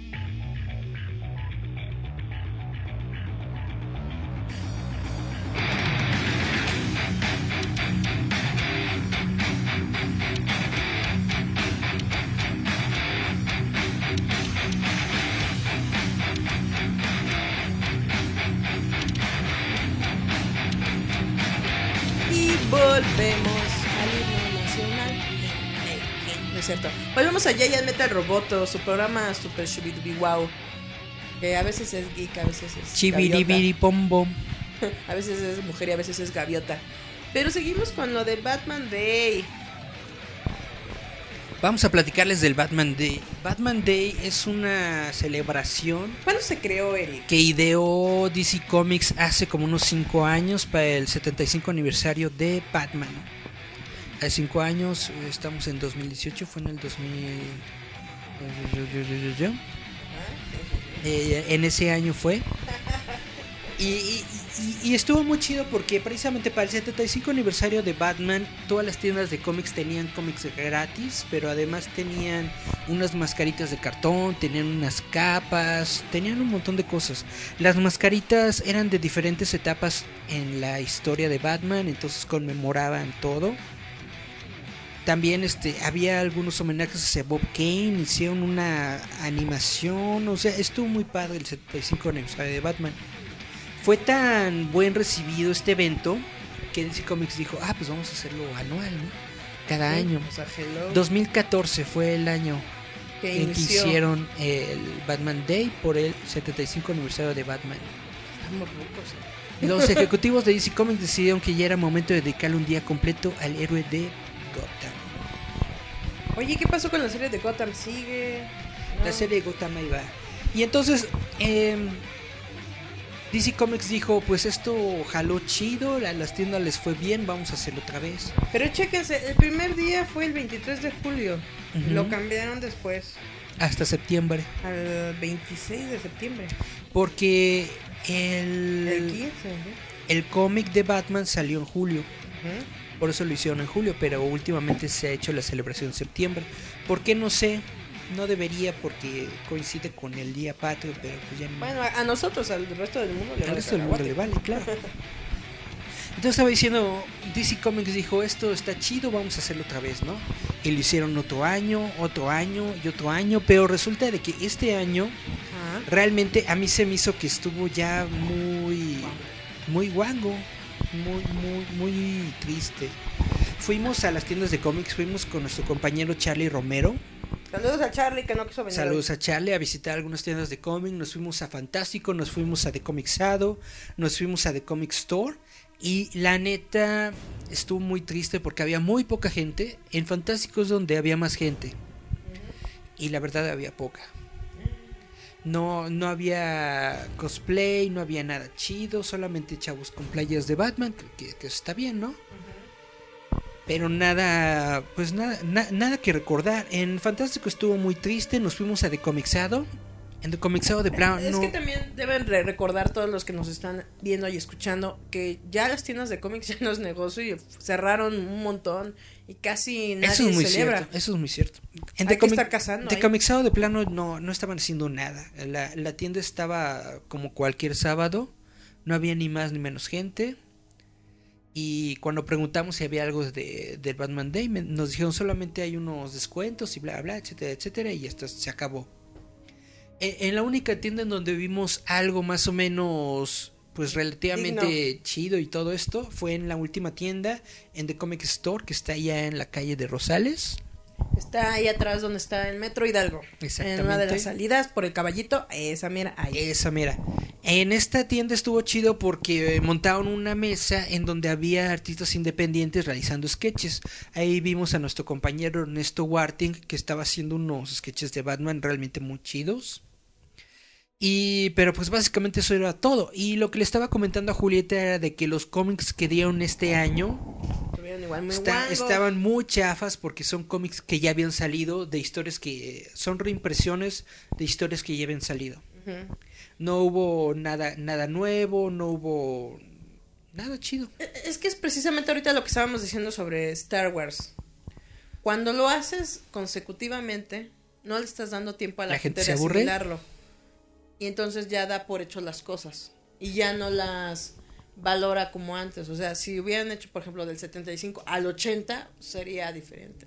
Su programa Super Shubidubi Wow. Que a veces es geek, a veces es. Chibiribiri pom bom. gaviota. A veces es mujer y a veces es gaviota. Pero seguimos con lo de Batman Day. Vamos a platicarles del Batman Day. Batman Day es una celebración ¿Cuándo se creó Eric? que ideó DC Comics hace como unos 5 años para el 75 aniversario de Batman. Hace 5 años, estamos en 2018, fue en el 2000... Eh, en ese año fue. Y, y- estuvo muy chido porque precisamente para el 75 aniversario de Batman, todas las tiendas de cómics tenían cómics gratis, pero además tenían unas mascaritas de cartón, tenían unas capas, tenían un montón de cosas. Las mascaritas eran de diferentes etapas en la historia de Batman, entonces conmemoraban todo. También este había algunos homenajes hacia Bob Kane, hicieron una animación, o sea, estuvo muy padre el 75 aniversario de Batman. Fue tan buen recibido este evento que DC Comics dijo, ah, pues vamos a hacerlo anual, ¿no? Cada año. O sea, hello. 2014 fue el año que en que hicieron el Batman Day por el 75 aniversario de Batman. Estamos rucos, ¿eh? Los ejecutivos de DC Comics decidieron que ya era momento de dedicarle un día completo al héroe de. Oye, ¿qué pasó con la serie de Gotham? ¿Sigue? La ¿No? serie de Gotham ahí va. Y entonces, em, DC Comics dijo, pues esto jaló chido, a las tiendas les fue bien, vamos a hacerlo otra vez. Pero chéquense, el primer día fue el 23 de julio. Lo cambiaron después Hasta septiembre. al 26 de septiembre. Porque El el, 15. ¿no? el cómic de Batman salió en julio. Ujú. Por eso lo hicieron en julio, pero últimamente se ha hecho la celebración en septiembre. ¿Por qué? No sé. No debería porque coincide con el día patrio, pero pues ya no. Bueno, a, a nosotros, al resto del mundo le Al vale resto del mundo le vale, claro. Entonces estaba diciendo, DC Comics dijo, esto está chido, vamos a hacerlo otra vez, ¿no? Y lo hicieron otro año, otro año y otro año, pero resulta de que este año Ajá. realmente a mí se me hizo que estuvo ya muy, muy guango, muy, muy, muy triste. Fuimos a las tiendas de cómics, fuimos con nuestro compañero Charlie Romero, Saludos a Charlie que no quiso venir. Saludos a Charlie a visitar algunas tiendas de cómic. Nos fuimos a Fantástico, nos fuimos a The Comicsado, nos fuimos a The Comic Store. Y la neta estuvo muy triste porque había muy poca gente. En Fantástico es donde había más gente. Y la verdad había poca. No, no había cosplay, no había nada chido, solamente chavos con playas de Batman, que, está bien, ¿no? Pero nada, pues nada, na- nada que recordar. En Fantástico estuvo muy triste, nos fuimos a The Comicsado. En The Comicsado de plano Es que también deben re- recordar todos los que nos están viendo y escuchando que ya las tiendas de cómics ya no es negocio y cerraron un montón y casi nadie Eso es muy celebra. cierto, eso es muy cierto. En Hay que estar cazando ahí. Comicsado de plano no, no estaban haciendo nada. La, la tienda estaba como cualquier sábado, no había ni más ni menos gente. Y cuando preguntamos si había algo de, del Batman Day, nos dijeron solamente hay unos descuentos y bla, bla, etcétera, etcétera, y esto se acabó. En la única tienda en donde vimos algo más o menos, pues relativamente chido y todo esto, fue en la última tienda, en The Comic Store, que está allá en la calle de Rosales. Está ahí atrás donde está el Metro Hidalgo. Exactamente. En una de las salidas por el caballito, esa mira ahí. Esa mira. En esta tienda estuvo chido porque eh, montaron una mesa en donde había artistas independientes realizando sketches. Ahí vimos a nuestro compañero Ernesto Warting que estaba haciendo unos sketches de Batman realmente muy chidos. Y pero pues básicamente eso era todo. Y lo que le estaba comentando a Julieta era de que los cómics que dieron este año Está- estaban muy chafas porque son cómics que ya habían salido, de historias que son reimpresiones de historias que ya habían salido. No hubo nada, nada nuevo, no hubo nada chido. Es que es precisamente ahorita lo que estábamos diciendo sobre Star Wars. cuando lo haces consecutivamente, no le estás dando tiempo a la, ¿La gente gente, se de aburre? Y entonces ya da por hecho las cosas. Y ya no las valora como antes. O sea, si hubieran hecho, por ejemplo, del 75 al 80, sería diferente.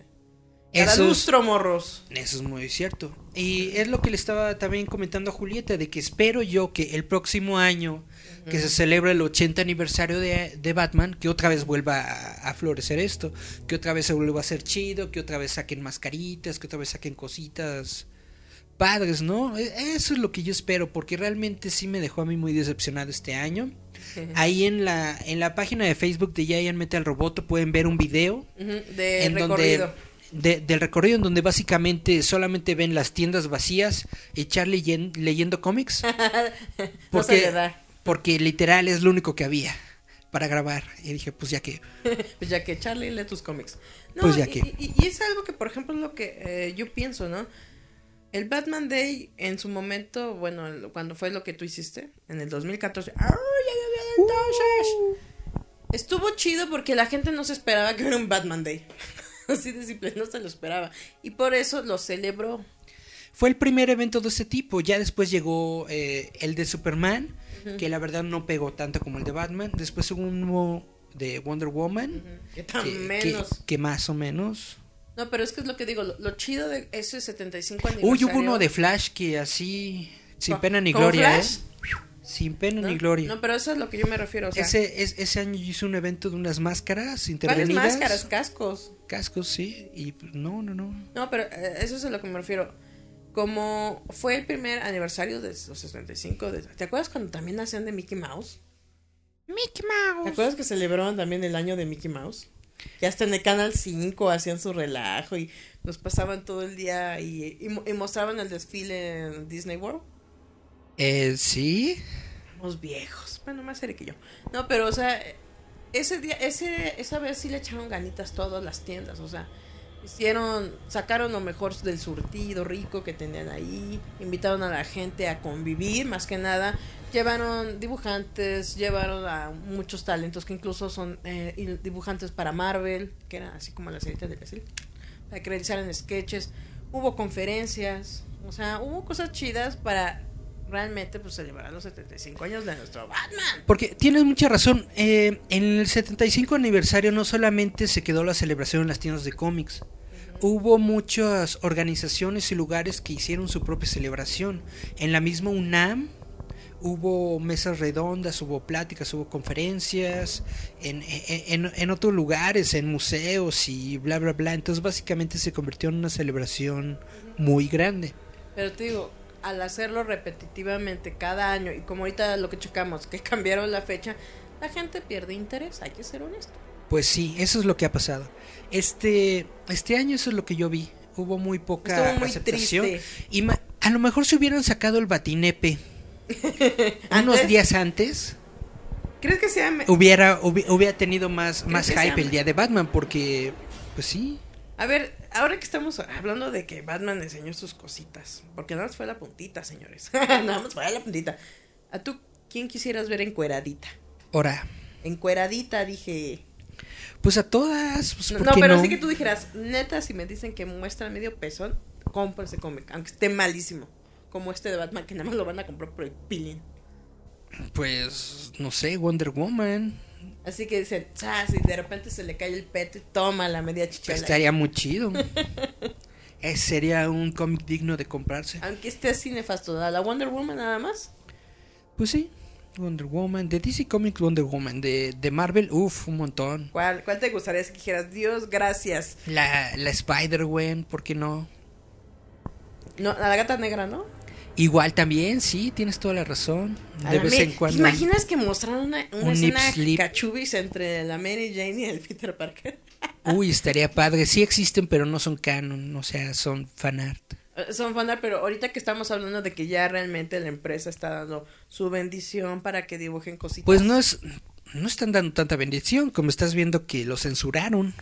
Cada Eso es- lustro, morros. Eso es muy cierto. Y es lo que le estaba también comentando a Julieta, de que espero yo que el próximo año que se celebra el 80 aniversario de, de Batman, que otra vez vuelva a, a florecer esto, que otra vez se vuelva a hacer chido, que otra vez saquen mascaritas, que otra vez saquen cositas padres, ¿no? E- Eso es lo que yo espero, porque realmente sí me dejó a mí muy decepcionado este año. Ahí en la, en la página de Facebook de Giant Metal Roboto pueden ver un video de en recorrido. donde de- del recorrido en donde básicamente solamente ven las tiendas vacías y Charlie yen- leyendo cómics no le da. porque literal es lo único que había para grabar y dije pues ya que Pues ya que Charlie lee tus cómics. No, Pues ya y, que. y- y es algo que, por ejemplo, es lo que eh, yo pienso, ¿no? El Batman Day, en su momento, bueno, cuando fue lo que tú hiciste, en el 2014. ¡Ay, entonces! Estuvo chido porque la gente no se esperaba que hubiera un Batman Day. Así de simple, no se lo esperaba. Y por eso lo celebró. fue el primer evento de este tipo ya después llegó eh, el de Superman que la verdad no pegó tanto como el de Batman después hubo uno de Wonder Woman Que tan que, que- menos. que más o menos No, pero es que es lo que digo, lo, lo chido de ese 75 uy aniversario. hubo uno de Flash que así sin ¿Con- pena ni gloria Flash? ¿eh? sin pena ¿no? ni gloria No, pero eso es lo que yo me refiero. O sea, ese, es- ese año yo hice un evento de unas máscaras ¿Cuáles intervenidas. máscaras? Cascos. Cascos, sí. Y pues, no, no, no. No, pero eh, eso es a lo que me refiero. Como fue el primer aniversario de los 65, de- ¿te acuerdas cuando también hacían de Mickey Mouse? Mickey ¿Te Mouse. acuerdas que celebraban también el año de Mickey Mouse? Que hasta en el Canal 5 hacían su relajo y nos pasaban todo el día y, y mo- y mostraban el desfile en Disney World. Eh, sí. Los viejos. Bueno, más serio que yo. No, pero, o sea, ese día, ese, esa vez sí le echaron ganitas todas las tiendas. O sea, hicieron, sacaron lo mejor del surtido rico que tenían ahí. Invitaron a la gente a convivir, más que nada. Llevaron dibujantes, llevaron a muchos talentos que incluso son eh, dibujantes para Marvel, que eran así como la serie de Brasil, para que realizaran sketches. Hubo conferencias, o sea, hubo cosas chidas para realmente pues celebrar los 75 años de nuestro Batman. Porque tienes mucha razón. eh, en el 75 aniversario no solamente se quedó la celebración en las tiendas de cómics. Hubo muchas organizaciones y lugares que hicieron su propia celebración. En la misma UNAM hubo mesas redondas, hubo pláticas, hubo conferencias, en, en, en- otros lugares, en museos y bla, bla, bla. Entonces básicamente se convirtió en una celebración muy grande. Pero te digo, al hacerlo repetitivamente cada año y como ahorita lo que checamos, que cambiaron la fecha, la gente pierde interés, hay que ser honesto. Pues sí, eso es lo que ha pasado. Este, este año eso es lo que yo vi. Hubo muy poca muy aceptación. triste. Y a lo mejor si hubieran sacado el batinepe unos días antes, ¿Crees que sea hubiera, hubi- hubiera tenido más, más hype el día de Batman, porque, pues sí. A ver, ahora que estamos hablando de que Batman enseñó sus cositas, porque nada más fue la puntita, señores. nada más fue la puntita. ¿A tú quién quisieras ver encueradita? Ahora, Encueradita, dije. Pues a todas. pues, No, ¿por no, qué pero no? sí que tú dijeras, neta, si me dicen que muestra medio pezón, compro ese cómic, aunque esté malísimo. Como este de Batman, que nada más lo van a comprar por el peeling. Pues, no sé, Wonder Woman. Así que dicen, "Chas", y de repente se le cae el peto y toma la media chichela. Estaría muy chido. Sería un cómic digno de comprarse. Aunque esté así nefasto, ¿a la Wonder Woman nada más? Pues sí, Wonder Woman, de DC Comics Wonder Woman, de, de Marvel, uff, un montón. ¿Cuál, ¿Cuál te gustaría si dijeras, Dios, gracias? La, la Spider-Gwen, ¿por qué no? No, a la gata negra, ¿no? Igual también, sí, tienes toda la razón. A De la vez en cuando. ¿Te imaginas que mostraron una, una Un escena cachubis entre la Mary Jane y el Peter Parker? Uy, estaría padre. Sí existen, pero no son canon, o sea, son fanart. Son fanar, pero ahorita que estamos hablando de que ya realmente la empresa está dando su bendición para que dibujen cositas. Pues no es. No están dando tanta bendición, como estás viendo que lo censuraron.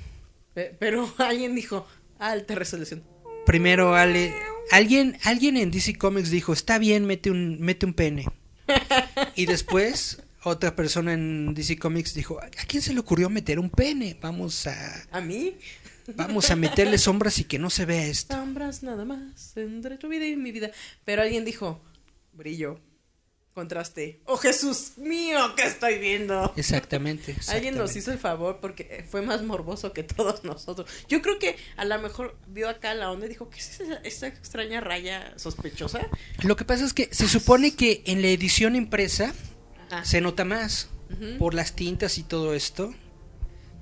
Pe- Pero alguien dijo, alta resolución. Primero, Ale, alguien, alguien en DC Comics dijo, está bien, mete un, mete un pene. Y después, otra persona en DC Comics dijo, ¿a quién se le ocurrió meter un pene? Vamos a... ¿A mí? Vamos a meterle sombras y que no se vea esto. Sombras nada más entre tu vida y mi vida. Pero alguien dijo, brillo, contraste. Oh Jesús mío, ¿qué estoy viendo? Exactamente. Alguien nos hizo el favor porque fue más morboso que todos nosotros. Yo creo que a lo mejor vio acá la onda y dijo, ¿qué es esa, esa extraña raya sospechosa? Lo que pasa es que se supone que en la edición impresa Ajá. se nota más por las tintas y todo esto.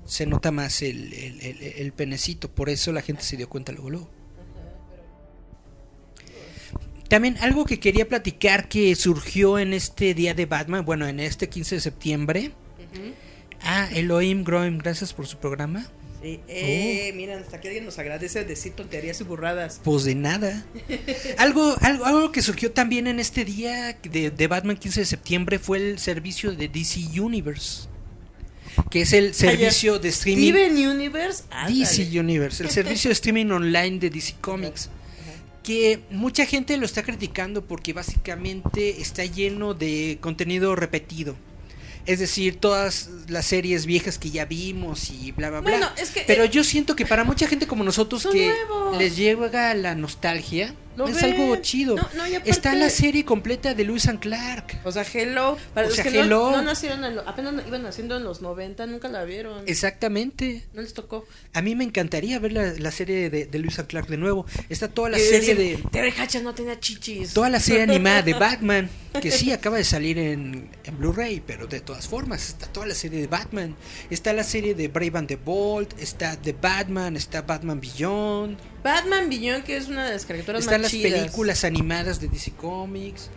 Se nota más el, el- el- el penecito, por eso la gente se dio cuenta luego. luego. También algo que quería platicar que surgió en este día de Batman, bueno, en este 15 de septiembre. Ujú. Ah, Elohim Groim, gracias por su programa. Sí, eh, miren, hasta que alguien nos agradece decir tonterías y burradas. Pues de nada. algo, algo, algo que surgió también en este día de, de Batman 15 de septiembre fue el servicio de DC Universe. Que es el servicio de streaming. Steven Universe. ándale. DC Universe, el servicio de streaming online de DC Comics. Que mucha gente lo está criticando porque básicamente está lleno de contenido repetido. Es decir, todas las series viejas que ya vimos y bla, bla, bla. Bueno, es que, Pero eh, yo siento que para mucha gente como nosotros que nuevos. les llega la nostalgia, es ven. algo chido. No, no, y aparte- Está la serie completa de Lewis and Clark. O sea, Hello. Para O los sea, que no- Hello. No, nacieron, en lo- apenas iban naciendo en los 90, nunca la vieron. Exactamente. No les tocó. A mí me encantaría ver la, la serie de, de Lewis and Clark de nuevo. Está toda la serie decir, de... Terry Hatcher no tenía chichis. Toda la serie animada de Batman, que sí acaba de salir en, en Blu-ray, pero de todas formas, está toda la serie de Batman. Está la serie de Brave and the Bold, está The Batman, está Batman Beyond, Batman Beyond, que es una de las caricaturas están más las chidas. películas animadas de DC Comics,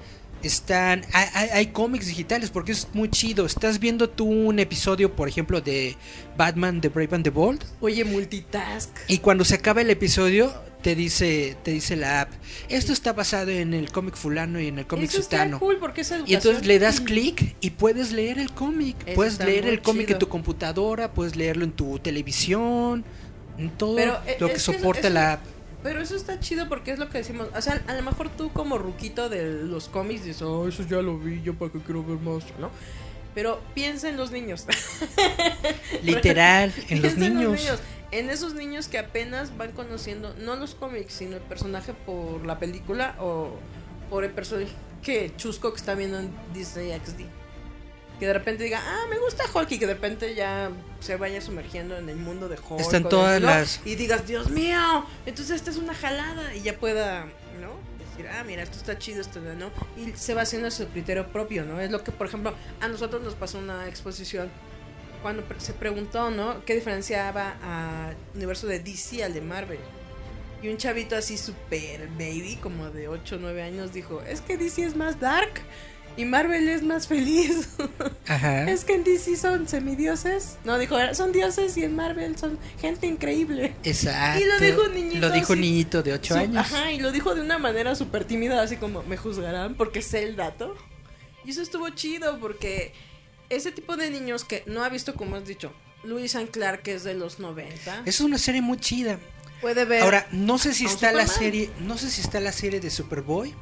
están hay, hay- hay cómics digitales porque es muy chido. Estás viendo tú un episodio, por ejemplo, de Batman The Brave and the Bold Oye, multitask. y cuando se acaba el episodio te dice te dice la app, esto está basado en el cómic fulano y en el cómic sutano. cool porque es educación. Y entonces le das clic y puedes leer el cómic. Eso Puedes leer el cómic en tu computadora, puedes leerlo en tu televisión, en todo Pero, eh, lo que soporta eso- la app. Pero eso está chido porque es lo que decimos. O sea, a lo mejor tú como ruquito de los cómics dices, oh, eso ya lo vi, yo para qué quiero ver más, ¿no? Pero piensa en los niños. Literal, en los Piensa niños. En esos niños que apenas van conociendo, no los cómics, sino el personaje por la película o por el personaje que chusco que está viendo en Disney XD. Que de repente diga, ah, me gusta Hulk y que de repente ya se vaya sumergiendo en el mundo de Hulk. Están todas ¿no? las- Y digas, Dios mío, entonces esta es una jalada y ya pueda. Ah, mira, esto está chido, esto no. Y se va haciendo su criterio propio, ¿no? Es lo que, por ejemplo, a nosotros nos pasó una exposición cuando se preguntó, ¿no? ¿Qué diferenciaba a universo de DC al de Marvel? Y un chavito así super baby, como de 8 o 9 años, dijo, es que DC es más dark y Marvel es más feliz. Ajá. es que en DC son semidioses. No, dijo, son dioses y en Marvel son gente increíble. Exacto. Y lo dijo un niñito Lo dijo un niñito de 8 Su- años. Ajá, y lo dijo de una manera súper tímida, así como, me juzgarán porque sé el dato. Y eso estuvo chido porque ese tipo de niños que no ha visto, como has dicho, Louis and Clark, que es de los 90, Es una serie muy chida. puede ver. Ahora, no sé si está la serie, no sé si está la serie de Superboy.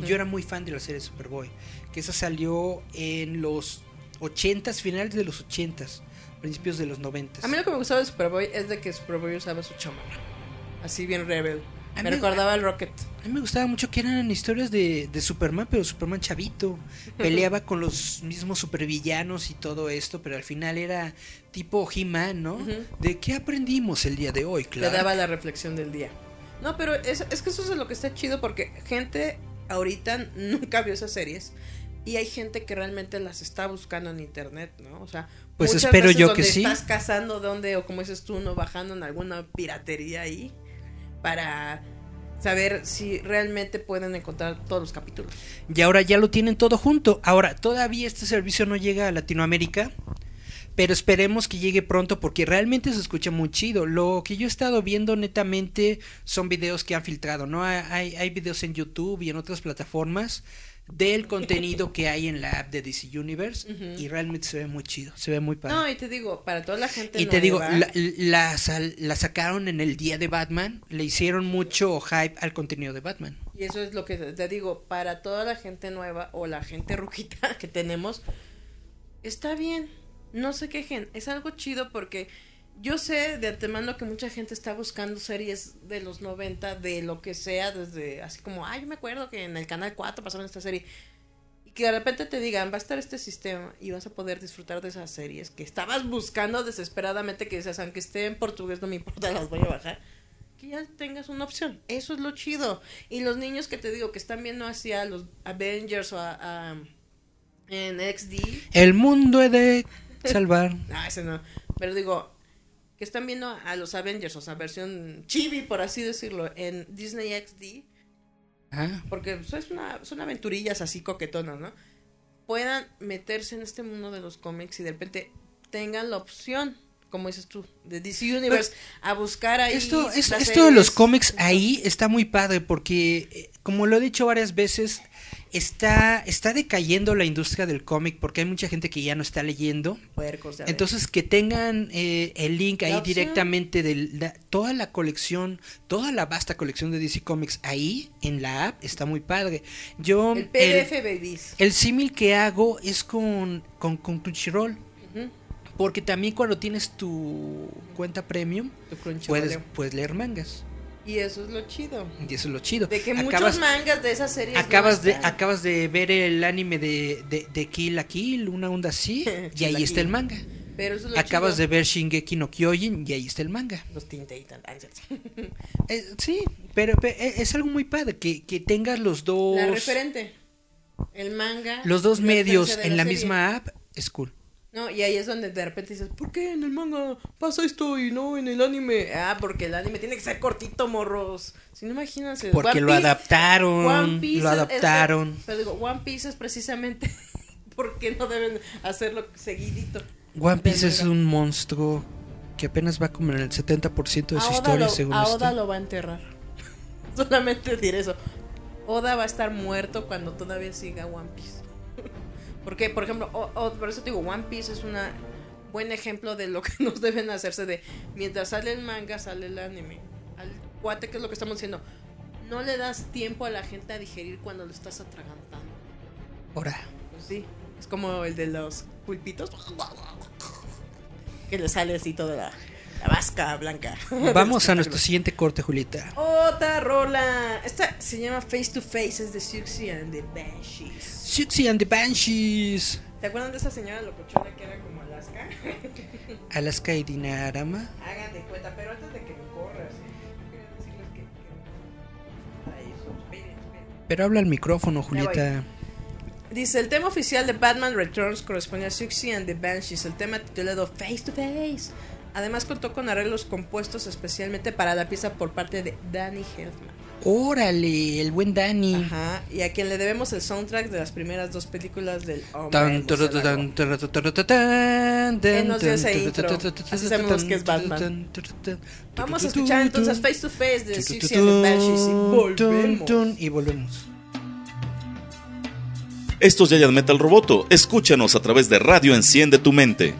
Yo era muy fan de la serie de Superboy, que esa salió en los 80s, finales de los 80s, principios de los 90s. A mí lo que me gustaba de Superboy es de que Superboy usaba su chamarra. Así bien rebel. Me recordaba al Rocket. A mí me gustaba mucho que eran historias de, de Superman, pero Superman chavito. Peleaba con los mismos supervillanos y todo esto, pero al final era tipo He-Man, ¿no? ¿De qué aprendimos el día de hoy, claro? Le daba la reflexión del día. No, pero es, es que eso es lo que está chido porque gente ahorita nunca vio esas series y hay gente que realmente las está buscando en internet, ¿no? O sea, Pues muchas espero veces yo donde que sí. Estás cazando donde o como dices tú, no bajando en alguna piratería ahí para saber si realmente pueden encontrar todos los capítulos. Y ahora ya lo tienen todo junto. Ahora, todavía este servicio no llega a Latinoamérica, pero esperemos que llegue pronto porque realmente se escucha muy chido. Lo que yo he estado viendo netamente son videos que han filtrado, ¿no? Hay, hay videos en YouTube y en otras plataformas del contenido que hay en la app de DC Universe y realmente se ve muy chido, se ve muy padre. No, y te digo, para toda la gente Y te digo, la, la sacaron en el día de Batman, le hicieron mucho hype al contenido de Batman. Y eso es lo que te digo, para toda la gente nueva o la gente rujita que tenemos, está bien, no se quejen, es algo chido porque Yo sé de antemano que mucha gente está buscando series de los 90, de lo que sea, desde así como, ay, yo me acuerdo que en el canal 4 pasaron esta serie. Y que de repente te digan, va a estar este sistema y vas a poder disfrutar de esas series que estabas buscando desesperadamente, que dices, aunque esté en portugués, no me importa, las voy a bajar. Que ya tengas una opción. Eso es lo chido. Y los niños que te digo que están viendo hacia los Avengers o a, a- en XD, El mundo he de salvar. Ah, ese no. Pero digo, que están viendo a los Avengers, o sea, versión chibi, por así decirlo, en Disney XD, Ajá. porque pues, es una, son aventurillas así coquetonas, ¿no? Puedan meterse en este mundo de los cómics y de repente tengan la opción, como dices tú, de DC Universe, a buscar ahí. Esto, es- esto de los cómics ahí está muy padre porque, eh, como lo he dicho varias veces, está, está decayendo la industria del cómic porque hay mucha gente que ya no está leyendo. Puercos. Entonces, que tengan eh, el link ahí directamente de la- toda la colección, toda la vasta colección de DC Comics ahí en la app está muy padre. Yo, el PDF, babies. el símil que hago es con, con, con Crunchyroll. Porque también cuando tienes tu cuenta premium, Tu puedes, puedes leer mangas. Y eso es lo chido. Y eso es lo chido. De que muchos mangas de esas series. no acabas, de, están. acabas de ver el anime de, de, de Kill la Kill, una onda así, y la ahí está el manga. Pero eso es lo Acabas chido. de ver Shingeki no Kyojin, y ahí está el manga. Los Teen Titans. Ah. Eh, sí, pero, pero es algo muy padre que, que tengas los dos, La referente. El manga. los dos la medios en la serie. misma app, es cool. No, y ahí es donde de repente dices, ¿por qué en el manga pasa esto y no en el anime? Ah, porque el anime tiene que ser cortito, morros. Si no, imagínense. Porque One lo Piece- adaptaron, One Piece lo es- adaptaron. pero digo, One Piece es precisamente porque no deben hacerlo seguidito. One Piece es un monstruo que apenas va como en el 70% de A su Oda, historia, lo, según a esto. Oda lo va a enterrar. Solamente decir eso. Oda va a estar muerto cuando todavía siga One Piece. Porque, por ejemplo, por eso te digo, One Piece es un buen ejemplo de lo que nos deben hacerse de mientras sale el manga, sale el anime. Al cuate, que es lo que estamos diciendo, no le das tiempo a la gente a digerir cuando lo estás atragantando. Ahora, Pues sí, es como el de los pulpitos. Que le sale así toda la, la vasca blanca. vamos a nuestro siguiente corte, Julieta. Otra rola. Esta se llama Face to Face, es de Siouxsie and the Banshees. Siouxsie and the Banshees. ¿Te acuerdan de esa señora locochona que era como Alaska? Alaska y Dinarama. Hagan de cuenta, pero antes de que me corras. Pero habla al micrófono, Julieta. Dice, el tema oficial de Batman Returns corresponde a Siouxsie and the Banshees, el tema titulado Face to Face. Además contó con arreglos compuestos especialmente para la pieza por parte de Danny Elfman. Órale, el buen Danny. Ajá, y a quien le debemos el soundtrack de las primeras dos películas del Hombre nos dio ese intro. Así sabemos que es Batman. Vamos a escuchar entonces Face to Face de tu, and the Banshees y tun, volvemos. tun, y volvemos. Esto es Giant Metal Roboto. Escúchanos a través de Radio Enciende tu Mente.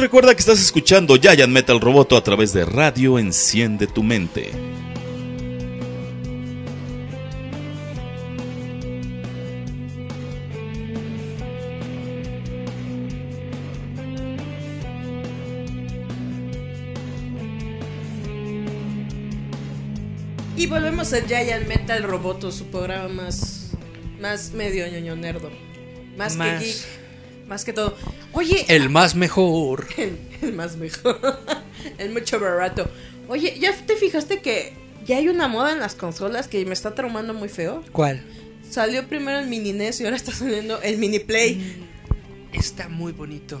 Recuerda que estás escuchando Giant Metal Roboto a través de Radio Enciende tu Mente. Y volvemos a Giant Metal Roboto, su programa más, más medio ñoño nerdo. Más, Más- que geek. Más que todo. Oye, El más mejor. el, el más mejor. el mucho barato. Oye, ¿ya te fijaste que ya hay una moda en las consolas que me está traumando muy feo? ¿Cuál? Salió primero el mini NES y ahora está saliendo el mini Play. Está muy bonito.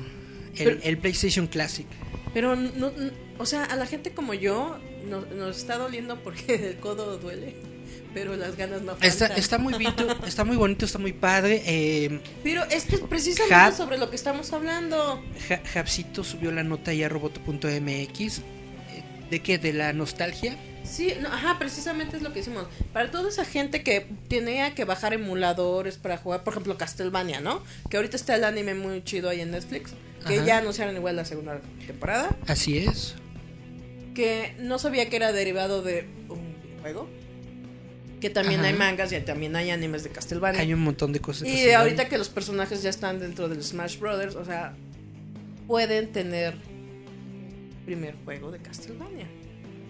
El, Pero- el PlayStation Classic. Pero, no, no- o sea, a la gente como yo no- nos está doliendo porque el codo duele. Pero las ganas no faltan. Está, está muy bonito, está muy bonito, está muy padre. Eh, Pero es que precisamente sobre lo que estamos hablando. Ja- Japsito subió la nota ya a roboto.mx. Eh, ¿De qué? ¿De la nostalgia? Sí, no, ajá, precisamente es lo que hicimos. Para toda esa gente que tenía que bajar emuladores para jugar, por ejemplo, Castlevania, ¿no? Que ahorita está el anime muy chido ahí en Netflix. Que Ajá. ya anunciaron igual la segunda temporada. Así es. Que no sabía que era derivado de un juego. Que también Ajá. hay mangas y también hay animes de Castlevania. Hay un montón de cosas. de Y ahorita que los personajes ya están dentro del Smash Brothers, o sea, pueden tener primer juego de Castlevania.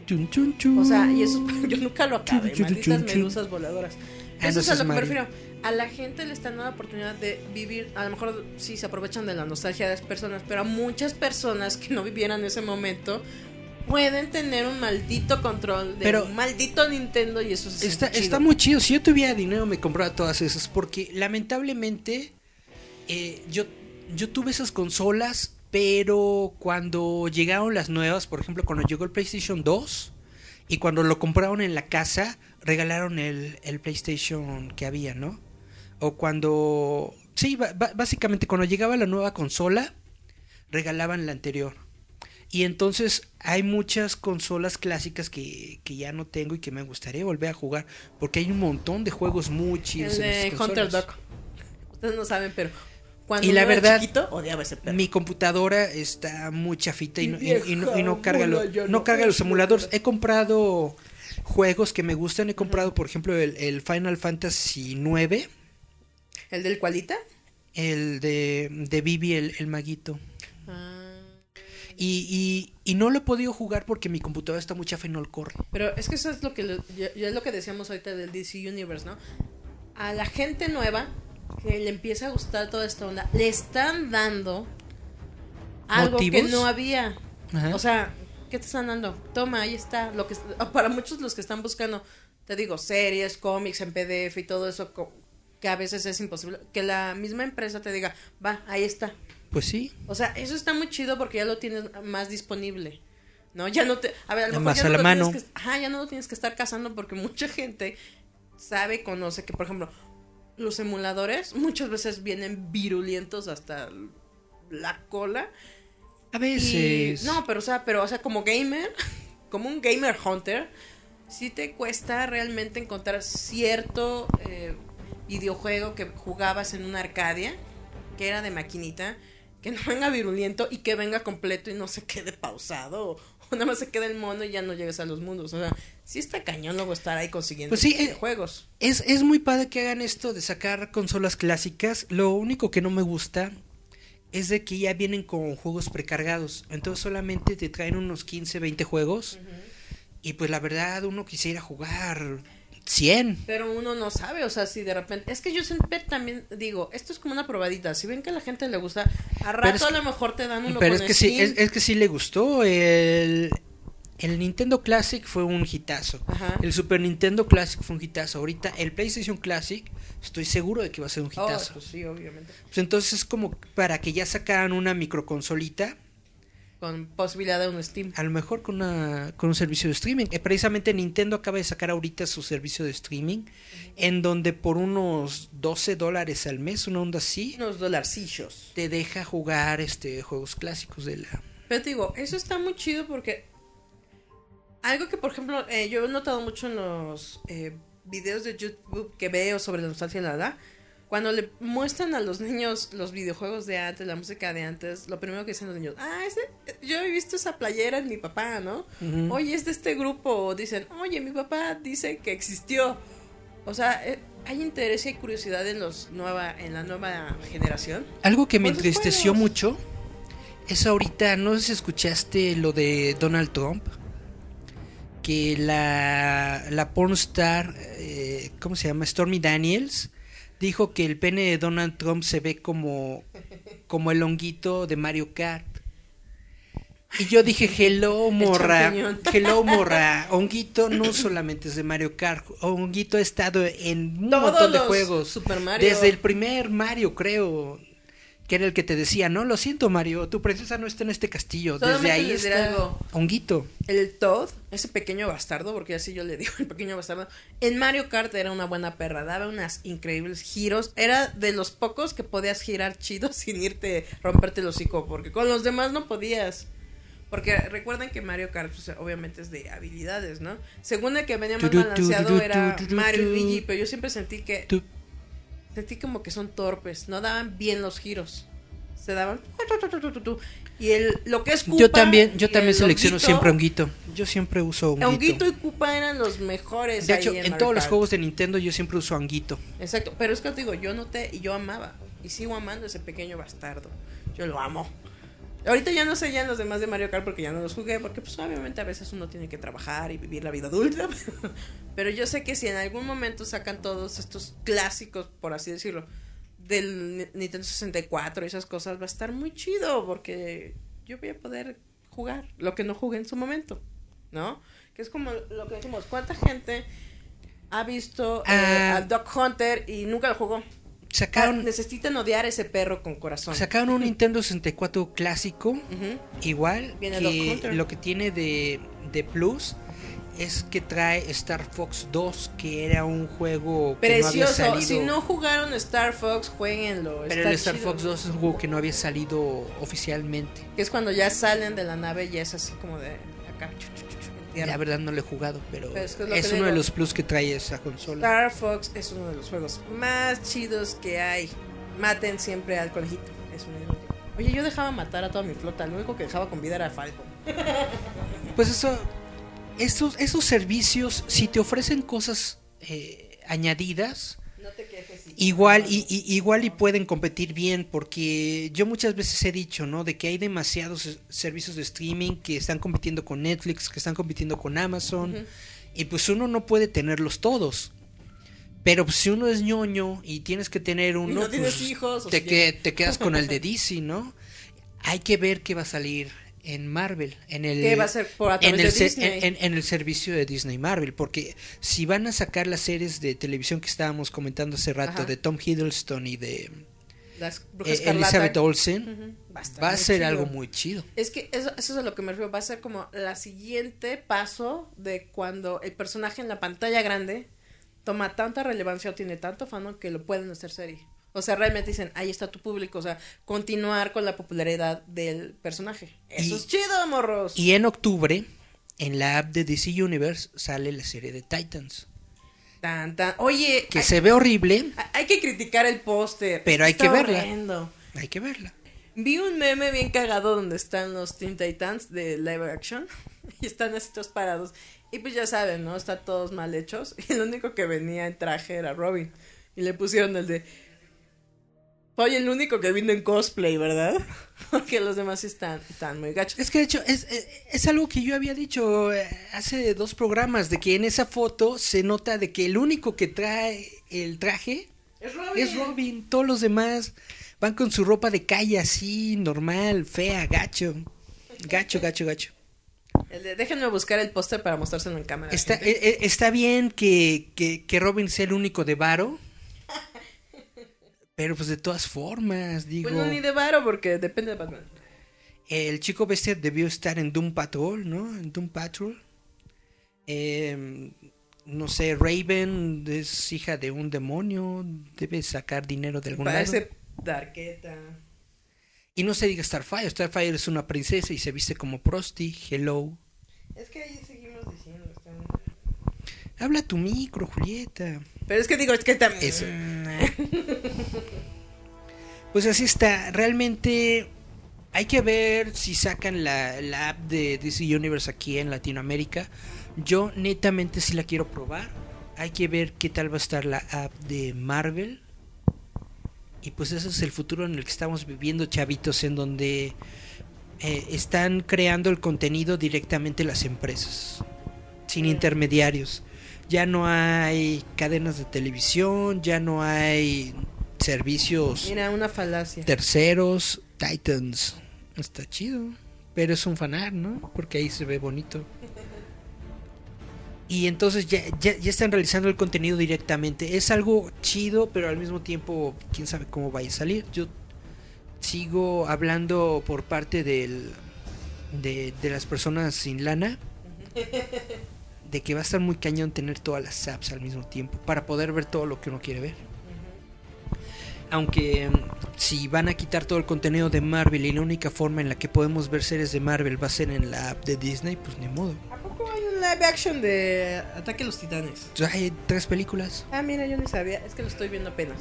Chun, chun, chun. O sea, y eso yo nunca lo acabé, malditas medusas voladoras. Ah, Eso es a lo que me refiero. A la gente le están dando la oportunidad de vivir, a lo mejor sí se aprovechan de la nostalgia de las personas, pero a muchas personas que no vivieran ese momento pueden tener un maldito control de Pero- un maldito Nintendo y eso es Está, está muy chido. Si yo tuviera dinero me compraba todas esas. Porque lamentablemente eh, yo, yo tuve esas consolas. Pero cuando llegaron las nuevas, por ejemplo, cuando llegó el PlayStation 2 y cuando lo compraron en la casa, regalaron el, el PlayStation que había, ¿no? O cuando... Sí, básicamente cuando llegaba la nueva consola, regalaban la anterior. Y entonces hay muchas consolas clásicas que, que ya no tengo y que me gustaría volver a jugar. Porque hay un montón de juegos muy chidos. El en esas Hunter consolas. Dog. Ustedes no saben, pero cuando Y la verdad, chiquito, odiaba ese perro. Mi computadora está muy chafita y no, y- no- y no carga, lo- no no carga los emuladores. mula. He comprado juegos que me gustan. He comprado, por ejemplo, el, el Final Fantasy 9, ¿El del cualita? el de, de Vivi, el, el maguito. Ah, Y, y, y no lo he podido jugar porque mi computadora está muy chafa y no lo corre. Pero es que eso es lo que lo- ya, ya es lo que decíamos ahorita del DC Universe, ¿no? A la gente nueva que le empieza a gustar toda esta onda, le están dando algo que no había. Ajá. O sea, ¿qué te están dando? Toma, ahí está. Lo que para muchos los que están buscando, te digo, series, cómics en PDF y todo eso que a veces es imposible que la misma empresa te diga, "Va, ahí está." Pues sí. O sea, eso está muy chido porque ya lo tienes más disponible. ¿No? Ya no te. A ver, a lo mejor ya no lo mano. tienes que- ajá, ya no lo tienes que estar cazando porque mucha gente sabe, conoce que, por ejemplo, los emuladores muchas veces vienen virulientos hasta la cola. A Y, veces. no, pero o sea, pero o sea, como gamer, como un gamer hunter, sí te cuesta realmente encontrar cierto eh, videojuego que jugabas en una Arcadia, que era de maquinita, que no venga virulento y que venga completo y no se quede pausado. O, o nada más se quede el mono y ya no llegues a los mundos. O sea, sí está cañón luego estar ahí consiguiendo Pues sí, eh, juegos. Es, es muy padre que hagan esto de sacar consolas clásicas. Lo único que no me gusta es de que ya vienen con juegos precargados. Entonces solamente te traen unos 15, 20 juegos. Y pues la verdad uno quisiera jugar 100. Pero uno no sabe, o sea, si de repente... Es que yo siempre también digo, esto es como una probadita. Si ven que a la gente le gusta, a rato es a lo mejor te dan uno Pero es que sí, es, es que sí le gustó. El, el Nintendo Classic fue un hitazo. Ajá. El Super Nintendo Classic fue un hitazo. Ahorita el PlayStation Classic estoy seguro de que va a ser un Oh, hitazo. pues sí, obviamente. Pues entonces es como para que ya sacaran una microconsolita, Con posibilidad de un Steam. a lo mejor con, una, con un servicio de streaming. Eh, precisamente Nintendo acaba de sacar ahorita su servicio de streaming, en donde por unos 12 dólares al mes, una onda así, Unos dolarcillos. te deja jugar este juegos clásicos de la... Pero te digo, eso está muy chido porque algo que, por ejemplo, eh, yo he notado mucho en los eh, videos de YouTube que veo sobre la nostalgia y la verdad, Cuando le muestran a los niños los videojuegos de antes, la música de antes, lo primero que dicen los niños, ah, ese, yo he visto esa playera en mi papá, ¿no? Ujú. Oye, es de este grupo. O dicen, oye, mi papá dice que existió. O sea, eh, hay interés y hay curiosidad en, los nueva, en la nueva generación. Algo que me entristeció juegos. mucho es ahorita, no sé si escuchaste lo de Donald Trump, que la, la pornstar, eh, ¿cómo se llama? Stormy Daniels, dijo que el pene de Donald Trump se ve como, como el honguito de Mario Kart. Y yo dije, hello, morra, hello, morra, honguito no solamente es de Mario Kart, honguito ha estado en un Todos montón de los juegos. Super Mario. Desde el primer Mario, creo, que era el que te decía, no, lo siento Mario, tu princesa no está en este castillo. Solamente Desde ahí está algo. honguito. El Todd, ese pequeño bastardo, porque así yo le digo, el pequeño bastardo, en Mario Kart era una buena perra, daba unas increíbles giros, era de los pocos que podías girar chido sin irte, romperte el hocico, porque con los demás no podías. Porque recuerden que Mario Kart pues, obviamente es de habilidades, ¿no? Según el que venía más balanceado era Mario y. Luigi, pero yo siempre sentí que sentí como que son torpes, no daban bien los giros. Se daban y el lo que es Koopa yo también, yo también el selecciono honguito, siempre honguito. Yo siempre uso honguito. Honguito y Koopa eran los mejores. de hecho, en, todos los juegos de Nintendo yo siempre uso honguito. Exacto, pero es que te digo, yo noté y yo amaba. Y sigo amando ese pequeño bastardo. Yo lo amo. Ahorita ya no sé ya los demás de Mario Kart porque ya no los jugué, porque pues obviamente a veces uno tiene que trabajar y vivir la vida adulta. Pero yo sé que si en algún momento sacan todos estos clásicos, por así decirlo, del Ni- Nintendo 64 y esas cosas, va a estar muy chido porque yo voy a poder jugar lo que no jugué en su momento, ¿no? Que es como lo que decimos, ¿cuánta gente ha visto eh, Ah. al Dog Hunter y nunca lo jugó? Ah, Sacaron, necesitan odiar a ese perro con corazón. sacaron un Nintendo 64 clásico, Ujú. igual, Viene Dog que lo que tiene de, de plus es que trae Star Fox 2, que era un juego que no había Precioso. salido. Si no jugaron Star Fox, jueguenlo. Pero el Star chido. Fox 2 es un juego que no había salido oficialmente. Que es cuando ya salen de la nave y es así como de acá. La verdad no lo he jugado, pero, Pero es que es lo es que uno de los plus que trae esa consola. Star Fox es uno de los juegos más chidos que hay. Maten siempre al conejito. Es un. Oye, yo dejaba matar a toda mi flota. Lo único que dejaba con vida era Falcon. Pues eso, esos, esos servicios, si te ofrecen cosas eh, añadidas, igual y, y- igual y pueden competir bien, porque yo muchas veces he dicho, ¿no? De que hay demasiados servicios de streaming que están compitiendo con Netflix, que están compitiendo con Amazon, y pues uno no puede tenerlos todos. Pero pues, si uno es ñoño y tienes que tener uno, no tienes pues, hijos, te, que, te quedas con el de DC, ¿no? Hay que ver qué va a salir en Marvel, en el ¿Qué va a ser por a en el, de Disney? en- en- en el servicio de Disney Marvel, porque si van a sacar las series de televisión que estábamos comentando hace rato Ajá. de Tom Hiddleston y de Las eh. Elizabeth Olsen. Va a, estar va a muy ser chido. algo muy chido. Es que eso, eso es a lo que me refiero. Va a ser como la siguiente paso de cuando el personaje en la pantalla grande toma tanta relevancia o tiene tanto fano que lo pueden hacer serie. O sea, realmente dicen, ahí está tu público. O sea, continuar con la popularidad del personaje. Eso Y- es chido, morros. Y en octubre, en la app de DC Universe, sale la serie de Titans, Tan, tan. Oye, que hay, se ve horrible, hay que criticar el póster. Pero hay Está que verla. horrendo. hay que verla. Vi un meme bien cagado donde están los Teen Titans de live action y están así todos parados. Y pues ya saben, ¿no? Están todos mal hechos. Y el único que venía en traje era Robin. Y le pusieron el de. Oye, el único que vino en cosplay, ¿verdad? Porque los demás están, están muy gachos. Es que de hecho es, es, es algo que yo había dicho eh, hace dos programas, de que en esa foto se nota de que el único que trae el traje Es Robin. es Robin, todos los demás van con su ropa de calle así, normal, fea, gacho. Gacho, gacho, gacho. Déjenme buscar el póster para mostrárselo en cámara. Está, eh, eh, está bien que, que, que Robin sea el único de Varo. Pero pues de todas formas, digo. Bueno, ni de varo porque depende de Batman. El chico bestia debió estar en Doom Patrol, ¿no? En Doom Patrol. Eh, no sé, Raven es hija de un demonio, debe sacar dinero de algún lado. Parece Darketa. Y no se diga Starfire, Starfire es una princesa y se viste como Prosty, hello. Es que ahí seguimos diciendo. está- Habla tu micro, Julieta. Pero es que digo, es que también. Eso. Pues así está. Realmente hay que ver si sacan la, la app de DC Universe aquí en Latinoamérica. Yo netamente sí la quiero probar. Hay que ver qué tal va a estar la app de Marvel. Y pues ese es el futuro en el que estamos viviendo, chavitos, en donde eh, están creando el contenido directamente las empresas, sin intermediarios. Ya no hay cadenas de televisión, ya no hay servicios Mira, una falacia. terceros, Titans. Está chido. Pero es un fanar, ¿no? Porque ahí se ve bonito. Y entonces ya, ya, ya están realizando el contenido directamente. Es algo chido, pero al mismo tiempo, quién sabe cómo vaya a salir. Yo sigo hablando por parte del, de, de las personas sin lana. De que va a estar muy cañón tener todas las apps al mismo tiempo. Para poder ver todo lo que uno quiere ver. Aunque mm, si van a quitar todo el contenido de Marvel y la única forma en la que podemos ver series de Marvel va a ser en la app de Disney, pues ni modo. ¿A poco hay un live action de Ataque a los Titanes? Sea, Hay tres películas Ah, mira, yo ni sabía. Es que lo estoy viendo apenas.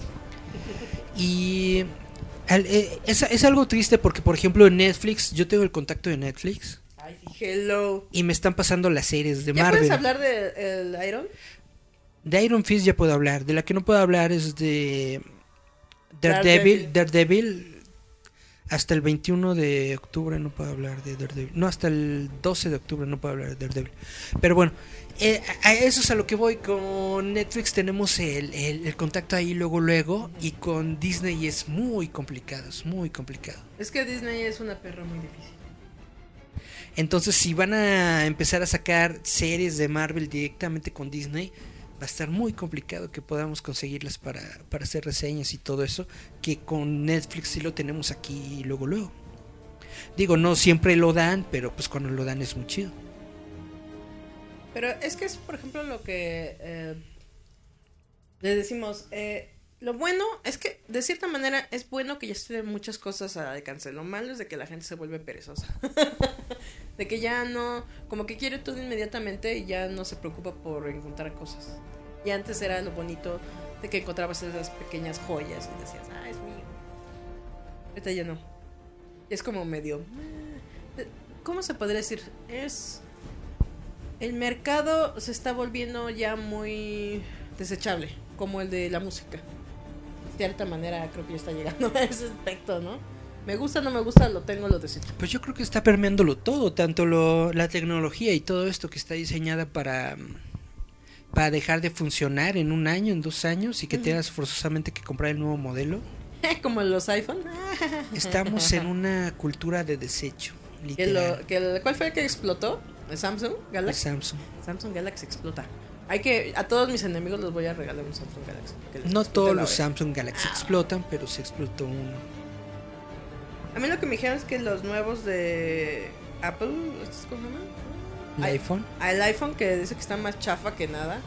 y eh, es, es algo triste porque, por ejemplo, en Netflix, yo tengo el contacto de Netflix hello. y me están pasando las series de ¿Ya Marvel. puedes hablar de el Iron? De Iron Fist ya puedo hablar. De la que no puedo hablar es de Daredevil. Daredevil. Daredevil. Hasta el 21 de octubre no puedo hablar de Daredevil. No, hasta el 12 de octubre no puedo hablar de Daredevil. Pero bueno, eh, a eso es a lo que voy. Con Netflix tenemos el, el- el contacto ahí luego, luego. Y con Disney es muy complicado. Es muy complicado. Es que Disney es una perra muy difícil. Entonces, si van a empezar a sacar series de Marvel directamente con Disney, va a estar muy complicado que podamos conseguirlas para, para hacer reseñas y todo eso, que con Netflix sí lo tenemos aquí luego, luego. Digo, no siempre lo dan, pero pues cuando lo dan es muy chido. Pero es que es, por ejemplo, lo que eh, le decimos. eh, lo bueno es que, de cierta manera, es bueno que ya estén muchas cosas al alcance. Lo malo es de que la gente se vuelve perezosa. de que ya no. Como que quiere todo inmediatamente y ya no se preocupa por encontrar cosas. Y antes era lo bonito de que encontrabas esas pequeñas joyas y decías, ah, es mío. Ahorita ya no. Es como medio. eh, ¿Cómo se podría decir? Es. El mercado se está volviendo ya muy desechable, como el de la música. De cierta manera creo que ya está llegando a ese aspecto, ¿no? Me gusta, no me gusta, lo tengo, lo desecho. Pues yo creo que está permeándolo todo, tanto lo, la tecnología y todo esto que está diseñada para, para dejar de funcionar en un año, en dos años y que tengas forzosamente que comprar el nuevo modelo. como los iPhone. Estamos en una cultura de desecho, Que lo, que el- ¿Cuál fue el que explotó? ¿El Samsung El Galaxy? Samsung. Samsung Galaxy explota. Hay que, a todos mis enemigos les voy a regalar un Samsung Galaxy. No todos los. Samsung Galaxy explotan, pero se explotó uno. A mí lo que me dijeron es que los nuevos de Apple, ¿estos cómo se llaman? El iPhone. Al iPhone que dice que está más chafa que nada.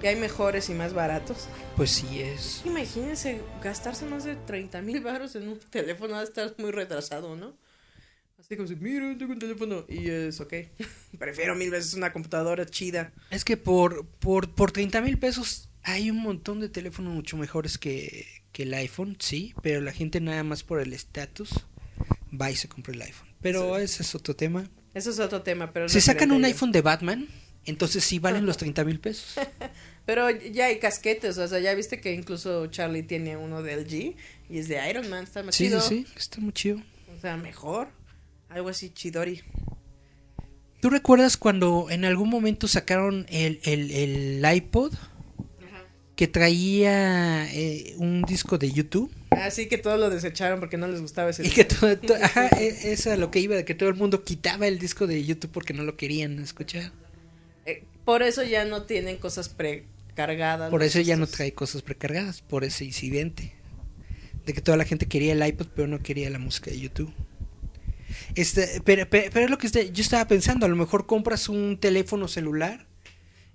Que hay mejores y más baratos. Pues sí es. Imagínense gastarse más de 30 mil baros en un teléfono. Va a estar muy retrasado, ¿no? Así como si, mira, tengo un teléfono. Y es ok. Prefiero mil veces una computadora chida. Es que por, por, por 30 mil pesos hay un montón de teléfonos mucho mejores que, que el iPhone, sí, pero la gente nada más por el estatus va y se compra el iPhone. Pero ese es otro tema. Eso es otro tema, pero... Si sacan un iPhone de Batman, entonces sí valen los 30 mil pesos. Pero ya hay casquetes, o sea, ya viste que incluso Charlie tiene uno de LG y es de Iron Man, está más Sí, sí, chido. sí, está muy chido. O sea, mejor. Algo así chidori. ¿Tú recuerdas cuando en algún momento sacaron el, el, el iPod que traía eh, un disco de YouTube? Así que todos lo desecharon porque no les gustaba ese Y que todo, to- ajá, e- eso a lo que iba, de que todo el mundo quitaba el disco de YouTube porque no lo querían escuchar. Eh, por eso ya no tienen cosas precargadas. Por eso ya no trae cosas precargadas, por ese incidente. De que toda la gente quería el iPod, pero no quería la música de YouTube. Este, pero, pero, pero es lo que este- yo estaba pensando, a lo mejor compras un teléfono celular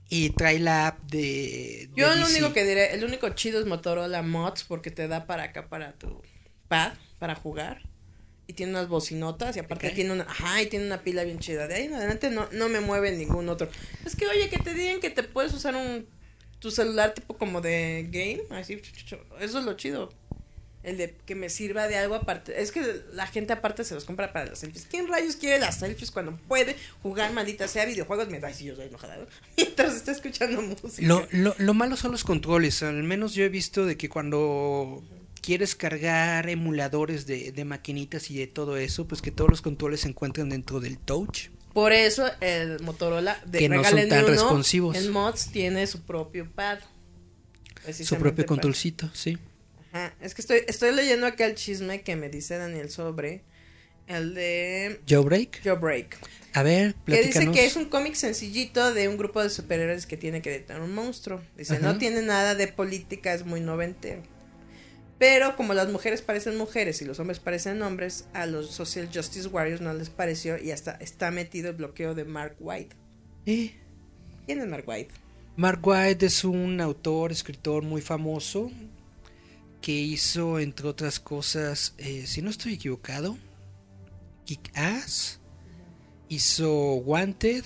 y trae la app de... de Yo lo único que diré, el único chido es Motorola Mods porque te da para acá, para tu pad, para jugar. Y tiene unas bocinotas y aparte tiene una, ajá, y tiene una pila bien chida. De ahí en adelante no, no me mueve ningún otro. Es que oye, que te digan que te puedes usar un tu celular tipo como de game, así, eso es lo chido. El de que me sirva de algo aparte. Es que la gente aparte se los compra para las selfies. ¿Quién rayos quiere las selfies cuando puede jugar maldita sea videojuegos mientras sí, yo estoy enojada, ¿no? mientras está escuchando música? Lo, lo, lo malo son los controles. Al menos yo he visto de que cuando quieres cargar emuladores de, de maquinitas y de todo eso, pues que todos los controles se encuentran dentro del touch. Por eso el Motorola de Que no son tan uno, responsivos. El Mods tiene su propio pad. Su propio para- controlcito, sí. Ajá, es que estoy, estoy leyendo acá el chisme que me dice Daniel sobre el de Jailbreak. Jailbreak. A ver, Que dice platícanos. que es un cómic sencillito de un grupo de superhéroes que tiene que detener un monstruo. Dice, Ajá. no tiene nada de política, es muy noventero. Pero como las mujeres parecen mujeres y los hombres parecen hombres, a los Social Justice Warriors no les pareció y hasta está metido el bloqueo de Mark White. Eh, ¿Quién es Mark White? Mark White es un autor, escritor muy famoso que hizo, entre otras cosas, eh, si no estoy equivocado, Kick Ass, hizo Wanted.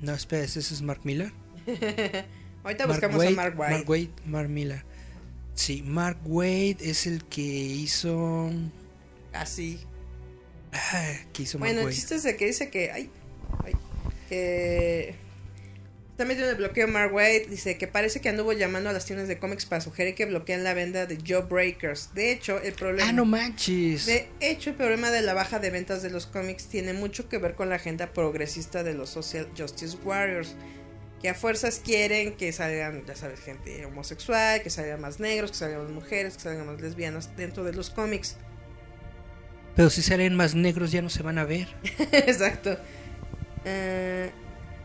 No, espera, ese es Mark Miller. Ahorita Mark buscamos a Mark White. Mark Waid, Mark Miller. Sí, Mark Wade es el que hizo. Así. Ah, que hizo Mark Bueno, el chiste es de que dice que. Ay, ay, que. Metido en el bloqueo Mark White. Dice que parece que anduvo llamando a las tiendas de cómics para sugerir que bloqueen la venta de Jawbreakers. De hecho, el problema. Ah, no manches. De hecho, el problema de la baja de ventas de los cómics tiene mucho que ver con la agenda progresista de los Social Justice Warriors. Que a fuerzas quieren que salgan, ya sabes, gente homosexual, que salgan más negros, que salgan más mujeres, que salgan más lesbianas dentro de los cómics. Pero si salen más negros ya no se van a ver. Exacto. Eh,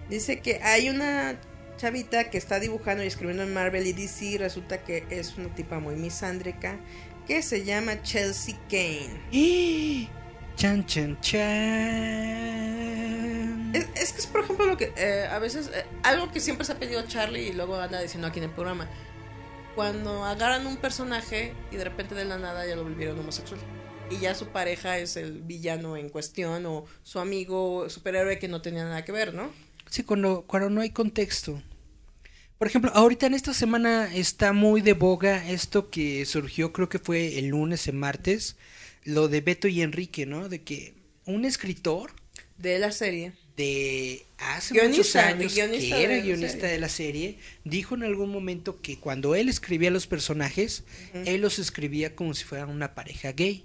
dice que hay una chavita que está dibujando y escribiendo en Marvel y DC. y Resulta que es una tipa muy misándrica que se llama Chelsea Kane. ¡Eh! Chan, chan, chan. Es, es que es, por ejemplo, lo que eh, a veces, eh, algo que siempre se ha pedido Charlie y luego anda diciendo aquí en el programa. Cuando agarran un personaje y de repente de la nada ya lo volvieron homosexual. Y ya su pareja es el villano en cuestión o su amigo superhéroe que no tenía nada que ver, ¿no? Sí, cuando, cuando no hay contexto. Por ejemplo, ahorita en esta semana está muy de boga esto que surgió, creo que fue el lunes o martes, lo de Beto y Enrique, ¿no? De que un escritor De la serie. de hace Guionista, muchos años, guionista que era de la guionista serie. de la serie, dijo en algún momento que cuando él escribía los personajes, él los escribía como si fueran una pareja gay.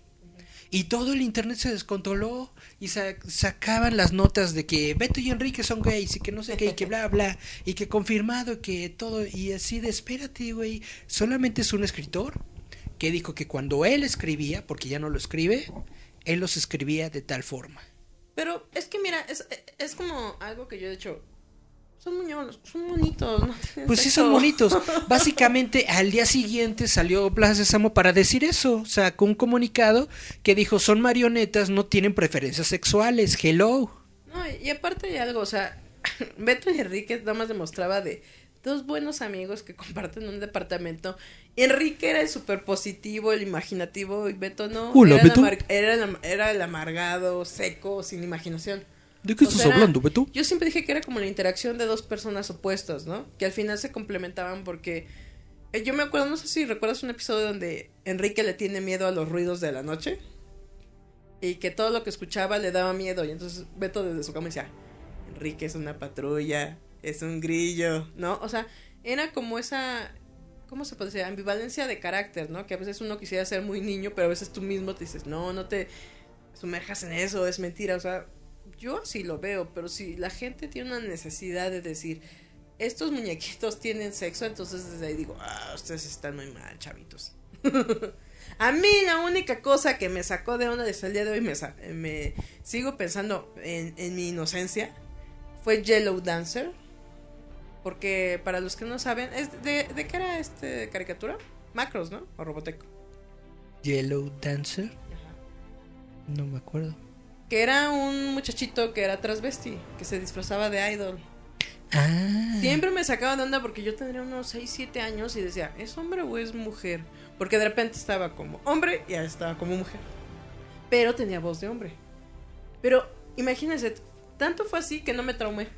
Y todo el internet se descontroló y sa- sacaban las notas de que Beto y Enrique son gays y que no sé qué y que bla bla y que confirmado que todo y así de espérate güey, solamente es un escritor que dijo que cuando él escribía, porque ya no lo escribe, él los escribía de tal forma. Pero es que mira, es, es como algo que yo he dicho. Son muñones, son bonitos, ¿no? Pues sí son bonitos. Básicamente al día siguiente salió Blas de Samo para decir eso. Sacó un comunicado que dijo son marionetas, no tienen preferencias sexuales. Hello. No, y aparte hay algo, o sea, Beto y Enrique nada más demostraba de dos buenos amigos que comparten un departamento. Enrique era el súper positivo, el imaginativo, y Beto no. Hola, era, el Beto. era, el, era el amargado, seco, sin imaginación. ¿De qué O sea, era- Beto? Yo siempre dije que era como la interacción de dos personas opuestas, ¿no? Que al final se complementaban porque... eh, yo me acuerdo, no sé si recuerdas un episodio donde Enrique le tiene miedo a los ruidos de la noche. Y que todo lo que escuchaba le daba miedo. Y entonces Beto desde su cama decía, Enrique es una patrulla, es un grillo, ¿no? O sea, era como esa... ¿Cómo se puede decir? Ambivalencia de carácter, ¿no? Que a veces uno quisiera ser muy niño, pero a veces tú mismo te dices, no, no te sumerjas en eso, es mentira. O sea, yo sí lo veo, pero si la gente tiene una necesidad de decir, estos muñequitos tienen sexo, entonces desde ahí digo, ah, ustedes están muy mal, chavitos. A mí la única cosa que me sacó de onda desde el día de hoy, me, me sigo pensando en, en mi inocencia, fue Yellow Dancer. Porque para los que no saben, es de, ¿de qué era este caricatura? Macros, ¿no? O Robotech. Yellow Dancer. No me acuerdo. Que era un muchachito que era transvesti, que se disfrazaba de idol. Ah. Siempre me sacaba de onda porque yo tendría unos 6, 7 años y decía, ¿es hombre o es mujer? Porque de repente estaba como hombre y ahora estaba como mujer. Pero tenía voz de hombre. Pero imagínense, tanto fue así que no me traumé.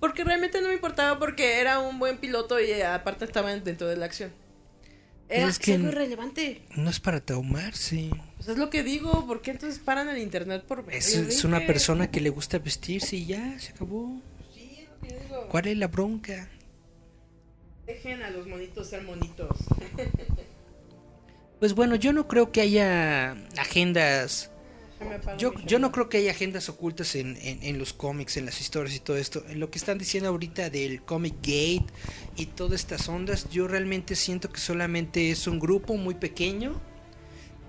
Porque realmente no me importaba porque era un buen piloto y aparte estaba dentro de la acción. Era es que algo irrelevante. No es para traumarse. Pues es lo que digo, ¿por qué entonces paran el internet por? Es, es una persona que le gusta vestirse y ya, se acabó. ¿Cuál es la bronca? Dejen a los monitos ser monitos. Pues bueno, yo no creo que haya agendas. Yo, yo no creo que haya agendas ocultas en, en- en los cómics, en las historias y todo esto. En lo que están diciendo ahorita del Comic Gate y todas estas ondas, yo realmente siento que solamente es un grupo muy pequeño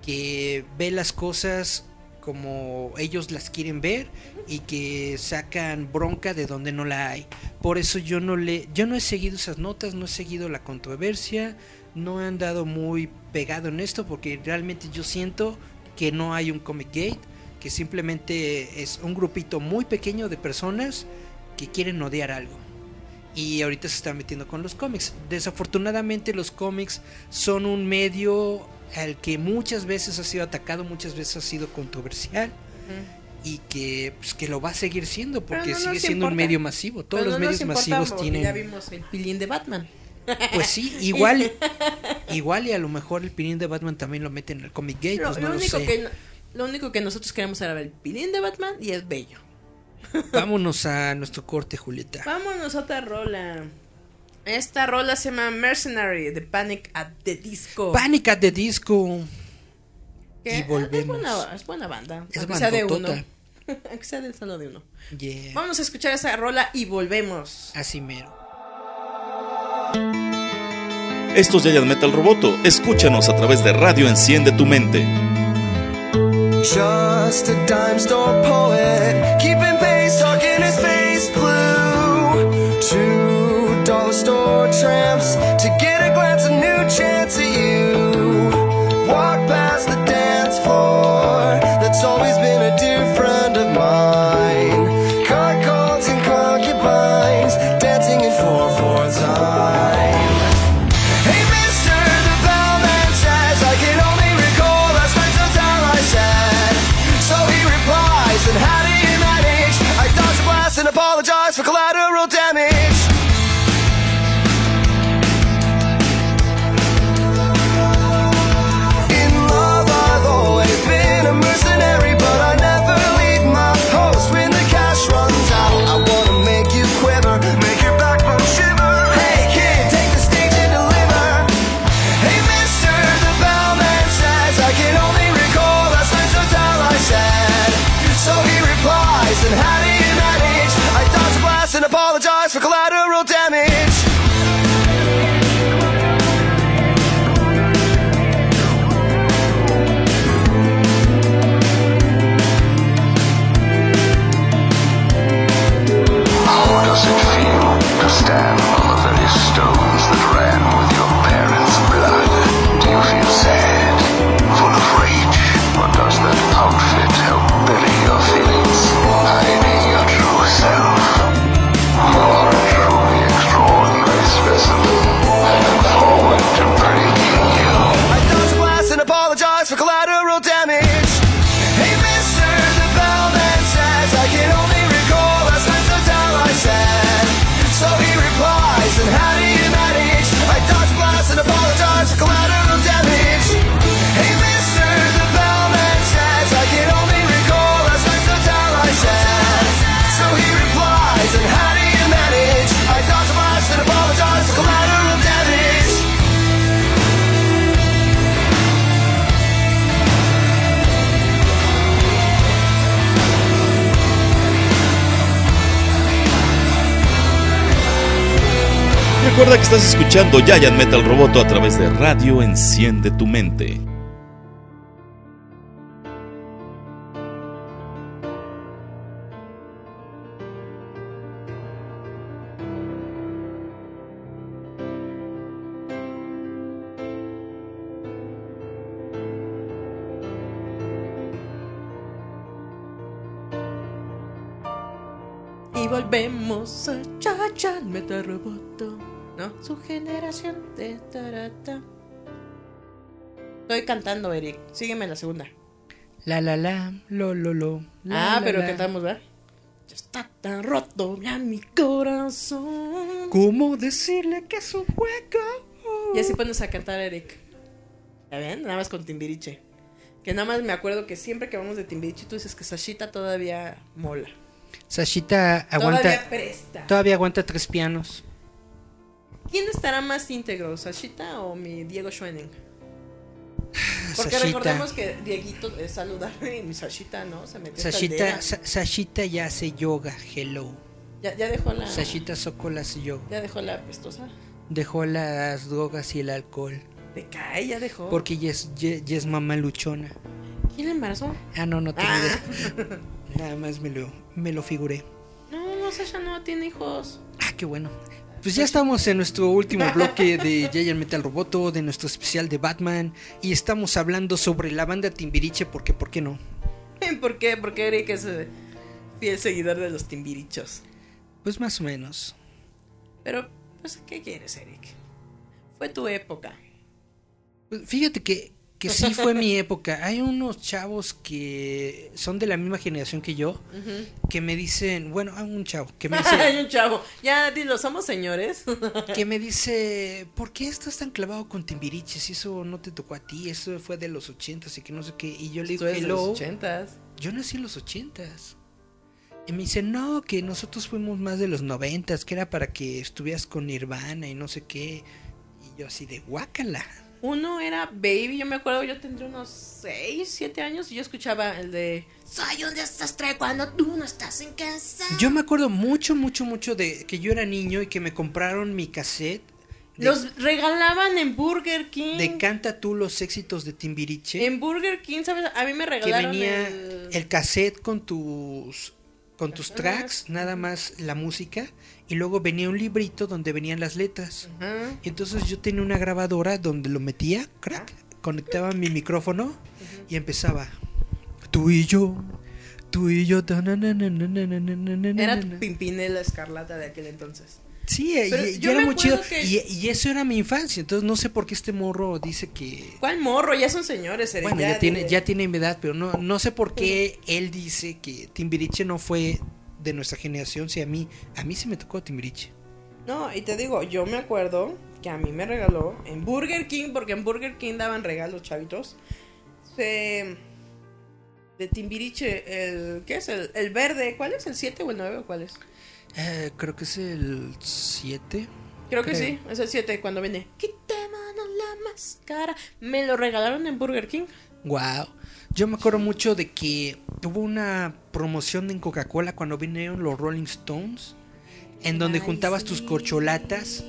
que ve las cosas como ellos las quieren ver y que sacan bronca de donde no la hay. Por eso yo no le yo no he seguido esas notas, no he seguido la controversia, no he andado muy pegado en esto porque realmente yo siento que no hay un Comic Gate, que simplemente es un grupito muy pequeño de personas que quieren odiar algo. Y ahorita se están metiendo con los cómics. Desafortunadamente los cómics son un medio al que muchas veces ha sido atacado, muchas veces ha sido controversial y que, pues, que lo va a seguir siendo porque no sigue siendo un medio masivo. Todos Pero los no medios masivos tienen... Ya vimos el pilín de Batman. Pues sí, igual, igual y a lo mejor el pilín de Batman también lo meten en el Comic Gate, Lo, pues no lo lo único sé. que, lo único que nosotros queremos era ver el pilín de Batman y es bello. Vámonos a nuestro corte, Julieta. Vámonos a otra rola. Esta rola se llama Mercenary de Panic at the Disco. Panic at the Disco. que y volvemos. Es buena, es buena banda. Es aunque sea de uno. aunque sea de solo de uno. Yeah. Vamos a escuchar esa rola y volvemos. Así mero. Esto es Giant Metal Roboto. Escúchanos a través de Radio Enciende tu Mente. Just a dime store poet, keeping pace, talking his face blue. Two dollar store tramps Recuerda que estás escuchando Giant Metal Roboto a través de Radio Enciende tu Mente. Y volvemos a Chacha Meta Roboto. ¿No? Su generación de tarata. Estoy cantando, Eric. Sígueme la segunda. La la la, lo lo lo. la, ah, la, pero la. cantamos, ¿verdad? Ya está tan roto ya mi corazón. ¿Cómo decirle que es un juego? Y así pones a cantar Eric. ¿Ya ven? Nada más con Timbiriche. Que nada más me acuerdo que siempre que vamos de Timbiriche tú dices que Sashita todavía mola. Sashita aguanta. Todavía presta. Todavía aguanta tres pianos. ¿Quién estará más íntegro, Sashita o mi Diego Schoening? Porque Sashita. recordemos que Dieguito es saludable y mi Sashita no, se metió Sashita. Sa- Sashita ya hace yoga. Hello. Ya, ya dejó la Sashita Sokol hace yoga. ya dejó la pestosa. Dejó las drogas y el alcohol. Te cae, ya dejó. Porque ya es, ya, ya es mamá luchona. ¿Quién la embarazó? Ah, no, no tengo Ah. idea. Nada más me lo, me lo figuré. No, no, Sasha no tiene hijos. Ah, qué bueno. Pues ya estamos en nuestro último bloque de Giant Metal Roboto, de nuestro especial de Batman. Y estamos hablando sobre la banda Timbiriche, porque ¿por qué no? ¿Por qué? Porque Eric es eh, fiel seguidor de los timbirichos. Pues más o menos. Pero, pues, ¿qué quieres, Eric? Fue tu época. Pues Fíjate que, que sí fue mi época. Hay unos chavos que son de la misma generación que yo, que me dicen, bueno, hay un chavo que me Hay dice, un chavo. Ya, dilo, somos señores. que me dice, ¿por qué estás tan clavado con Timbiriche? Si eso no te tocó a ti, eso fue de los ochentas y que no sé qué. Y yo le digo, de los hello, ochentas. yo nací en los ochentas. Y me dice, no, que nosotros fuimos más de los noventas, que era para que estuvieras con Nirvana y no sé qué. Y yo así de guácala. Uno era Baby, yo me acuerdo, yo tendría unos 6, 7 años y yo escuchaba el de Soy un desastre cuando tú no estás en casa. Yo me acuerdo mucho, mucho, mucho de que yo era niño y que me compraron mi cassette de, Los regalaban en Burger King. de Canta tú los éxitos de Timbiriche. En Burger King, ¿sabes? A mí me que regalaron venía el... el cassette con tus con tus tracks, nada más la música, y luego venía un librito donde venían las letras. Y entonces yo tenía una grabadora donde lo metía, crack, conectaba mi micrófono y empezaba. Tú y yo, tú y yo. Ta, na, era Pimpinela Escarlata de aquel entonces. Sí, yo era muy chido. Y, y, eso era mi infancia. Entonces no sé por qué este morro dice que. ¿Cuál morro? Ya son señores. Bueno, ya tiene, ya tiene mi edad, pero no, no sé por qué él dice que Timbiriche no fue de nuestra generación. Si a mí, a mí sí me tocó Timbiriche. No, y te digo, yo me acuerdo que a mí me regaló en Burger King, porque en Burger King daban regalos, chavitos. Se- de Timbiriche, el. ¿Qué es? El, el verde. ¿Cuál es? ¿El 7 o el 9 o cuál es? Eh, creo que es el 7. Creo que Creo. sí, es el 7 cuando viene. Quítamonos la máscara. Me lo regalaron en Burger King. Wow. Yo me acuerdo mucho de que hubo una promoción en Coca-Cola cuando vinieron los Rolling Stones, en donde juntabas tus corcholatas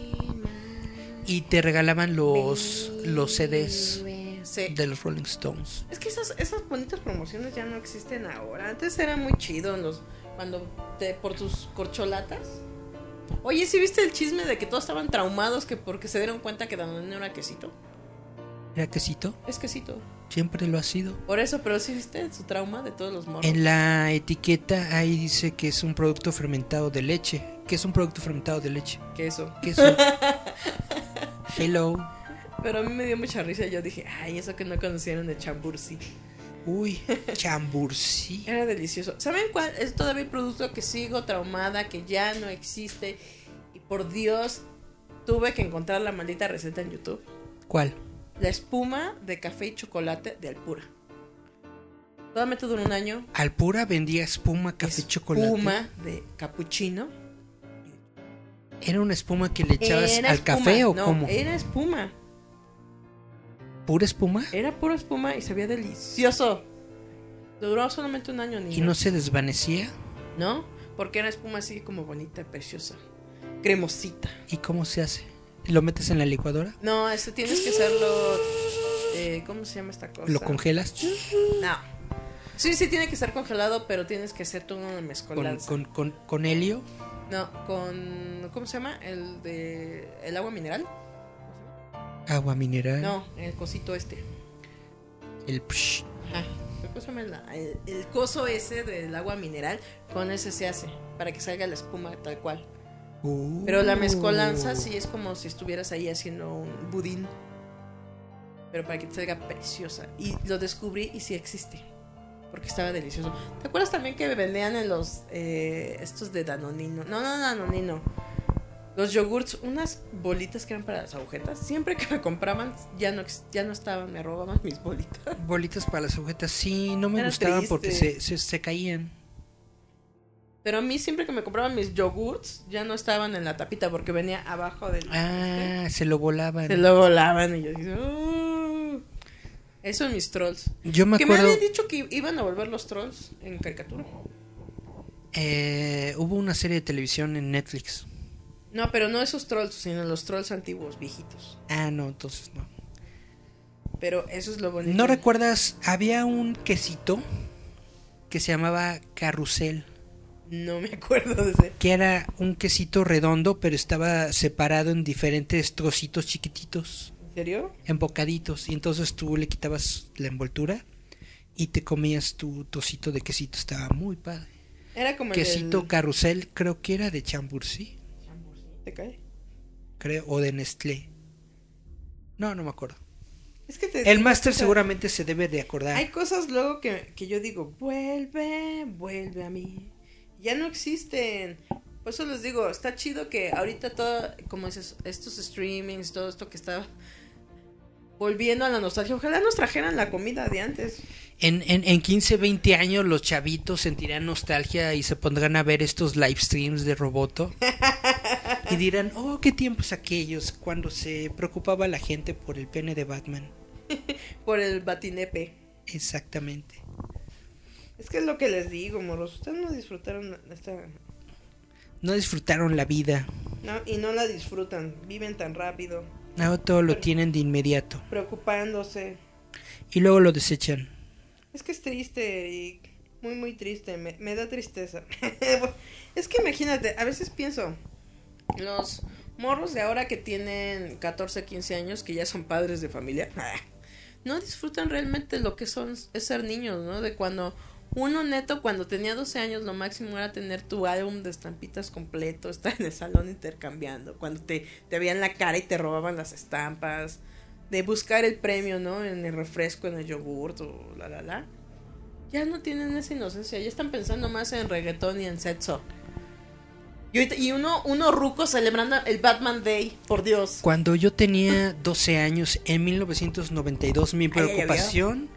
y te regalaban los, los CDs Sí. de los Rolling Stones. Es que esas, esas bonitas promociones ya no existen ahora. Antes era muy chido los, cuando te, por tus corcholatas. Oye, ¿sí viste el chisme de que todos estaban traumados que porque se dieron cuenta que Danone era quesito? ¿Era quesito? Es quesito. Siempre lo ha sido. Por eso, pero sí viste su trauma de todos los morros. En la etiqueta ahí dice que es un producto fermentado de leche. ¿Qué es un producto fermentado de leche? Queso. Queso. Hello. Pero a mí me dio mucha risa. Yo dije, ay, eso que no conocieron de chambursi. Uy, chambursí. Era delicioso. ¿Saben cuál es todavía el producto que sigo traumada, que ya no existe? Y por Dios, tuve que encontrar la maldita receta en YouTube. ¿Cuál? La espuma de café y chocolate de Alpura. Solamente duró un año. Alpura vendía espuma, café, chocolate. Espuma de capuchino. ¿Era una espuma que le echabas Era al espuma. café o No, cómo? Era espuma. ¿Pura espuma? Era pura espuma y sabía delicioso. Duró solamente un año, niño. ¿Y no se desvanecía? ¿No? Porque era espuma así como bonita, preciosa. Cremosita. ¿Y cómo se hace? ¿Lo metes en la licuadora? No, este tienes que hacerlo. eh, ¿Cómo se llama esta cosa? ¿Lo congelas? No. Sí, sí, tiene que estar congelado, pero tienes que hacer toda una ¿Con, mezcolanza. con, con, con helio? No, con. ¿Cómo se llama? El de. ¿El agua mineral? ¿Agua mineral? No, el cosito este. El psh. Ajá. ¿Cómo se llama? La- El, el coso ese del agua mineral, con ese se hace. Para que salga la espuma tal cual. Uh. Pero la mezcolanza sí es como si estuvieras ahí haciendo un budín. Pero para que te salga preciosa. Y lo descubrí y sí existe. porque estaba delicioso. ¿Te acuerdas también que vendían en los eh, estos de Danonino? No, no, Danonino. Los yogurts, unas bolitas que eran para las agujetas. Siempre que me compraban, ya no, ya no estaban, me robaban mis bolitas. Bolitas para las agujetas, sí, no me Era gustaban porque se, se caían. Pero a mí siempre que me compraban mis yogurts, ya no estaban en la tapita porque venía abajo del... Ah, se lo volaban. Se lo volaban y yo dije, "Oh". Eso en mis trolls. Yo me que me acuerdo, habían dicho que iban a volver los trolls en caricatura. eh, hubo una serie de televisión en Netflix. No, pero no esos trolls, sino los trolls antiguos, viejitos. Ah, no, entonces no. Pero eso es lo bonito. ¿No recuerdas? Había un quesito que se llamaba carrusel, No me acuerdo de ese. que era un quesito redondo, pero estaba separado en diferentes trocitos chiquititos, ¿En serio? en bocaditos. Y entonces tú le quitabas la envoltura y te comías tu trocito de quesito. Estaba muy padre. Era como el Quesito del- carrusel, creo que era de Chambursí, ¿Te cae? creo, o de Nestlé. No, no me acuerdo. Es que te El máster seguramente se debe de acordar. Hay cosas luego que, que yo digo, vuelve, vuelve a mí. Ya no existen. Por eso les digo, está chido que ahorita todo, como dices, estos streamings, todo esto que está volviendo a la nostalgia. Ojalá nos trajeran la comida de antes. En, en, en 15, 20 años los chavitos sentirán nostalgia y se pondrán a ver estos live streams de Roboto y dirán, oh, qué tiempos aquellos cuando se preocupaba la gente por el pene de Batman. Por el batinepe. Exactamente. Es que es lo que les digo, moros. Ustedes no disfrutaron esta. No disfrutaron la vida. No, y no la disfrutan. Viven tan rápido. Ahora todo lo tienen de inmediato. Preocupándose. Y luego lo desechan. Es que es triste, Eric. Muy, muy triste. Me, me da tristeza. es que imagínate, a veces pienso, los morros de ahora que tienen 14, 15 años, que ya son padres de familia, no disfrutan realmente lo que son es ser niños, ¿no? De cuando uno neto, cuando tenía 12 años, lo máximo era tener tu álbum de estampitas completo, estar en el salón intercambiando, cuando te, te veían la cara y te robaban las estampas, de buscar el premio, ¿no? En el refresco, en el yogurt o la la la. Ya no tienen esa inocencia, ya están pensando más en reggaetón y en sexo. Y, uno, uno ruco celebrando el Batman Day, por Dios. Cuando yo tenía 12 años, en 1992, mi preocupación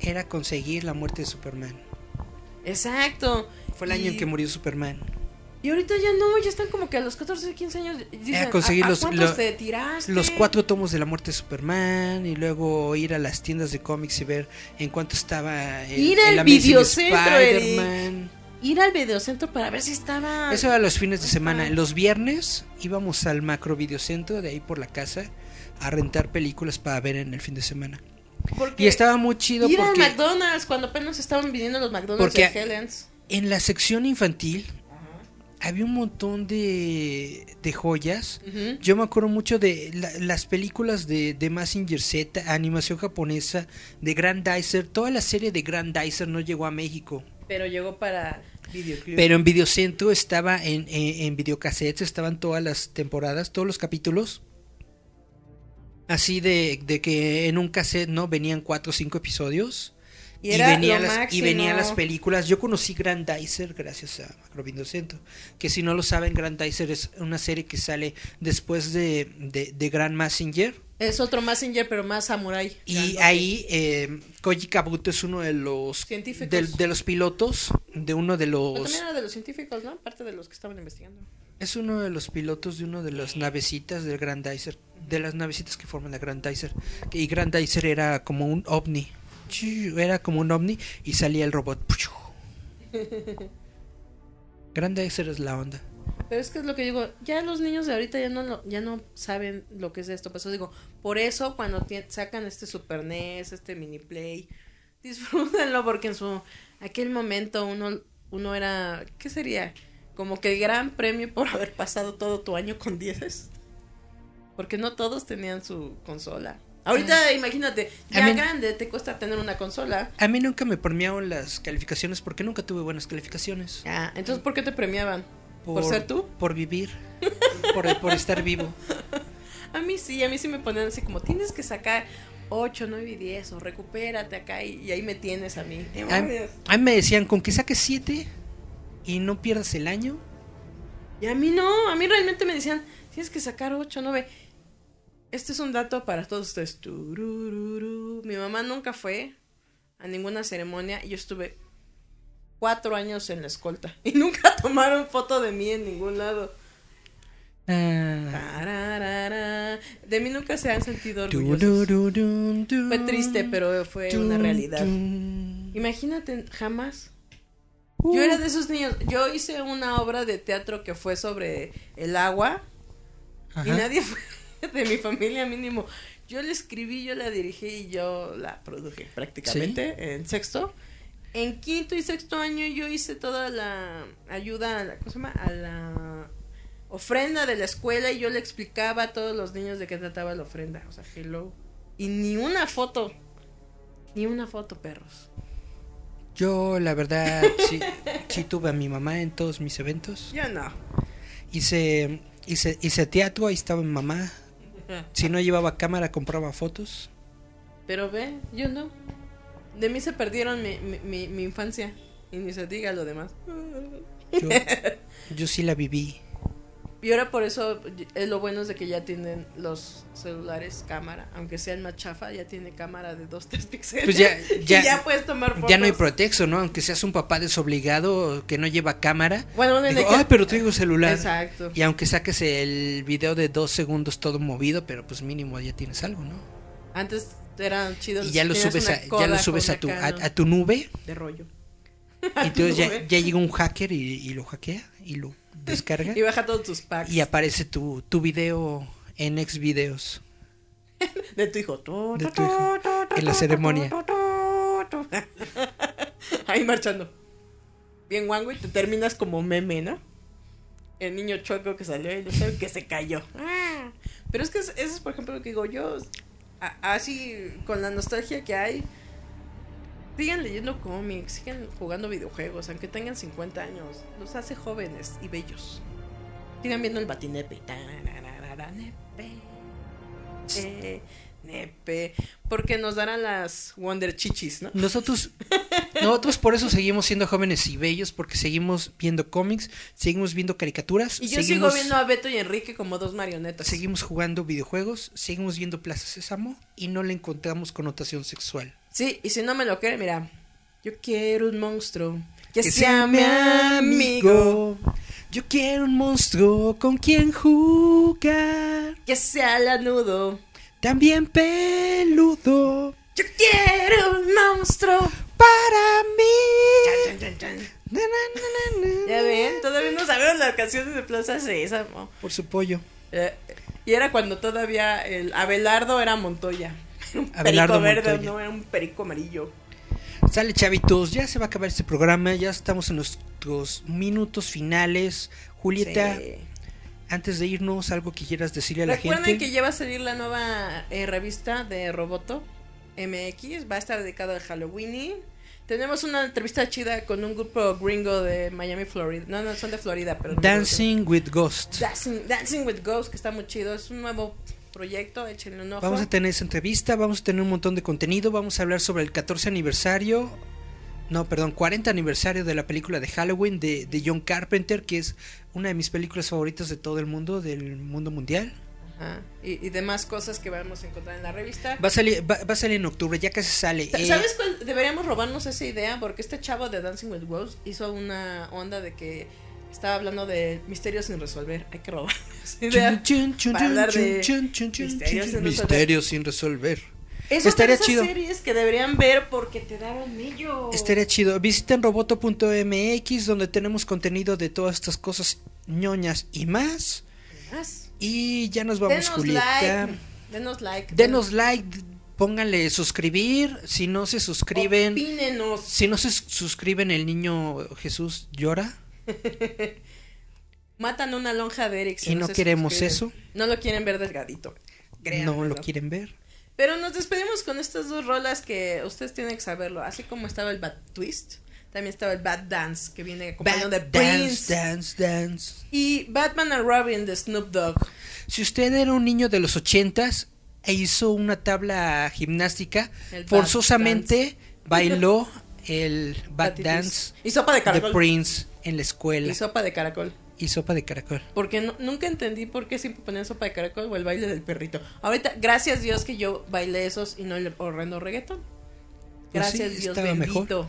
era conseguir la muerte de Superman. Exacto. Fue el año en que murió Superman. Y ahorita ya no, ya están como que a los 14, 15 años dicen, Era conseguir ¿a- a los- cuántos lo- te tiraste? Los cuatro tomos de la muerte de Superman y luego ir a las tiendas de cómics y ver en cuánto estaba el, Ir al videocentro. Ir al videocentro para ver si estaba... Eso era los fines de semana. Los viernes íbamos al macro videocentro de ahí por la casa a rentar películas para ver en el fin de semana. Porque Y estaba muy chido Ir al porque McDonald's, cuando apenas estaban viniendo los McDonald's Porque- de Helens. en la sección infantil había un montón de, de joyas. Yo me acuerdo mucho de la- las películas de, de Mazinger Z, animación japonesa, de Grandizer. Toda la serie de Grandizer no llegó a México. Pero llegó para videoclip. Pero en Videocentro estaba en, en, en videocassettes, estaban todas las temporadas, todos los capítulos. Así de, de que en un cassette no venían cuatro o cinco episodios. Y lo las, y venían las películas. Yo conocí Grandizer gracias a Macro Videocentro. Que si no lo saben, Grandizer es una serie que sale después de, de, de Grand Messenger. Es otro Messenger, pero más samurai. Y ahí eh, Koji Kabuto es uno de los Científicos. de, los pilotos de uno de Pero los también era de los científicos, ¿no? Parte de los que estaban investigando. Es uno de los pilotos de uno de las navecitas del Grandizer, de las navecitas que forman la Grandizer. Y Grandizer era como un ovni. Era como un ovni y salía el robot. Grandizer es la onda. Pero es que es lo que digo, ya los niños de ahorita ya no lo- ya no saben lo que es esto. Por eso digo, por eso cuando sacan este Super NES, este mini play, disfrútenlo porque en su aquel momento uno uno era, ¿qué sería? Como que el gran premio por haber pasado todo tu año con dieces. Porque no todos tenían su consola. Ahorita imagínate, A ya mí- grande te cuesta tener una consola. A mí nunca me premiaron las calificaciones porque nunca tuve buenas calificaciones. Ah, entonces ¿por qué te premiaban? ¿Por ser tú? Por vivir. por, por estar vivo. A mí sí, a mí sí me ponían así como tienes que sacar 8, 9 y 10, o recupérate acá y, y ahí me tienes a mí. A mí me decían, con que saques 7 y no pierdas el año. Y a mí no, a mí realmente me decían, tienes que sacar 8, 9. Este es un dato para todos ustedes. Turururu. Mi mamá nunca fue a ninguna ceremonia y yo estuve cuatro años en la escolta y nunca tomaron foto de mí en ningún lado. Ah. De mí nunca se han sentido orgullosos. Fue triste, pero fue una realidad. Imagínate, jamás. Yo era de esos niños. Yo hice una obra de teatro que fue sobre el agua y nadie fue de mi familia mínimo. Yo la escribí, yo la dirigí y yo la produje prácticamente en sexto. En quinto y sexto año yo hice toda la ayuda a la, ¿cómo se llama? A la ofrenda de la escuela y yo le explicaba a todos los niños de qué trataba la ofrenda. O sea, hello. Y ni una foto. Ni una foto, perros. Yo, la verdad, sí, sí tuve a mi mamá en todos mis eventos. Yo no. Hice, hice, hice teatro, ahí estaba mi mamá. Si no llevaba cámara, compraba fotos. Pero ve, yo no. De mí se perdieron mi, mi, mi, mi infancia. Y ni se diga lo demás. Yo, yo sí la viví. Y ahora por eso eh, lo bueno es de que ya tienen los celulares cámara, aunque sea el más chafa, ya tiene cámara de 2, 3 píxeles. Pues ya- Y ya- ya puedes tomar fotos. Ya no hay pretexto, ¿no? Aunque seas un papá desobligado que no lleva cámara. Bueno, Digo, que- Ay, pero traigo celular. Exacto. Y aunque saques el video de dos segundos todo movido, pero pues mínimo ya tienes algo, ¿no? Antes eran chidos. Y ya lo subes, a, ya lo subes a tu, a, tu nube. De rollo. Y entonces ya, ya llega un hacker y, y lo hackea y lo descarga. Y baja todos tus packs. y aparece tu, tu video en ex videos. De tu hijo. De tu hijo, en la ceremonia. Ahí marchando. Bien guango y te terminas como meme, ¿no? El niño chueco que salió y el que se cayó. Ah. Pero es que es- eso es, por ejemplo, lo que digo yo. a- Así, con la nostalgia que hay, sigan leyendo cómics, sigan jugando videojuegos, aunque tengan 50 años. Los hace jóvenes y bellos. Sigan viendo el batinepe. Nepe. Eh, nepe. Porque nos darán las Wonder Chichis, ¿no? Nosotros, nosotros por eso seguimos siendo jóvenes y bellos, porque seguimos viendo cómics, seguimos viendo caricaturas, Y yo seguimos, sigo viendo a Beto y Enrique como dos marionetas. seguimos jugando videojuegos, seguimos viendo Plaza Sésamo y no le encontramos connotación sexual. Sí, y si no me lo cree, mira. Yo quiero un monstruo que, sea mi amigo. Yo quiero un monstruo con quien jugar, Que sea lanudo. también peludo Yo quiero un monstruo. para mí. Chan, chan, chan. Na, na, na, na, na. Ya ven, todavía no sabemos las canciones de Plaza Sésamo. Por su pollo. Eh, y era cuando todavía el Abelardo era Montoya. Un Abelardo perico verde, Montoya. no era un perico amarillo. Sale chavitos, ya se va a acabar este programa, ya estamos en nuestros minutos finales. Julieta, Sí. antes de irnos, algo que quieras decirle a la Recuerden gente. que ya va a salir la nueva eh, revista de Roboto MX. Va a estar dedicado al Halloween. Tenemos una entrevista chida con un grupo gringo de Miami, Florida. No, no, son de Florida, pero no. Dancing with Ghosts. Dancing, Dancing with Ghosts, que está muy chido. Es un nuevo proyecto, échenle un ojo. Vamos a tener esa entrevista, vamos a tener un montón de contenido, vamos a hablar sobre el 14 aniversario, no, perdón, 40 aniversario de la película de Halloween de, de John Carpenter, que es una de mis películas favoritas de todo el mundo, del mundo mundial. Ajá. Y, y demás cosas que vamos a encontrar en la revista. Va a salir, va, va a salir en octubre, ya casi sale. Sa- Eh, ¿Sabes cuál? Deberíamos robarnos esa idea porque este chavo de Dancing with Ghosts hizo una onda de que estaba hablando de misterios sin resolver. Hay que robar misterios sin resolver. Es otra Estaría chido. series que deberían ver porque te daban mello. Estaría chido. Visiten roboto.mx donde tenemos contenido de todas estas cosas ñoñas y más. Más. Y ya nos vamos, Denos Julieta. like. Denos like. Denos like, pónganle suscribir. Si no se suscriben, Opínenos. si no se su- suscriben, el niño Jesús llora. Matan una lonja de Eric. Y no, queremos eso. No lo quieren ver delgadito. No lo quieren ver. Pero nos despedimos con estas dos rolas que ustedes tienen que saberlo. Así como estaba el Bad Twist, también estaba el Bad Dance, que viene acompañado Bad de Prince. Dance, dance, dance. Y Batman and Robin de Snoop Dogg. Si usted era un niño de los ochentas e hizo una tabla gimnástica, el forzosamente bailó el Bad Dance y sopa de, caracol. de Prince en la escuela. Y sopa de caracol y sopa de caracol. Porque nunca entendí por qué siempre ponían sopa de caracol o el baile del perrito. Ahorita, gracias Dios que yo bailé esos y no el horrendo reggaetón. Pues gracias pues sí, Dios bendito. Mejor. Por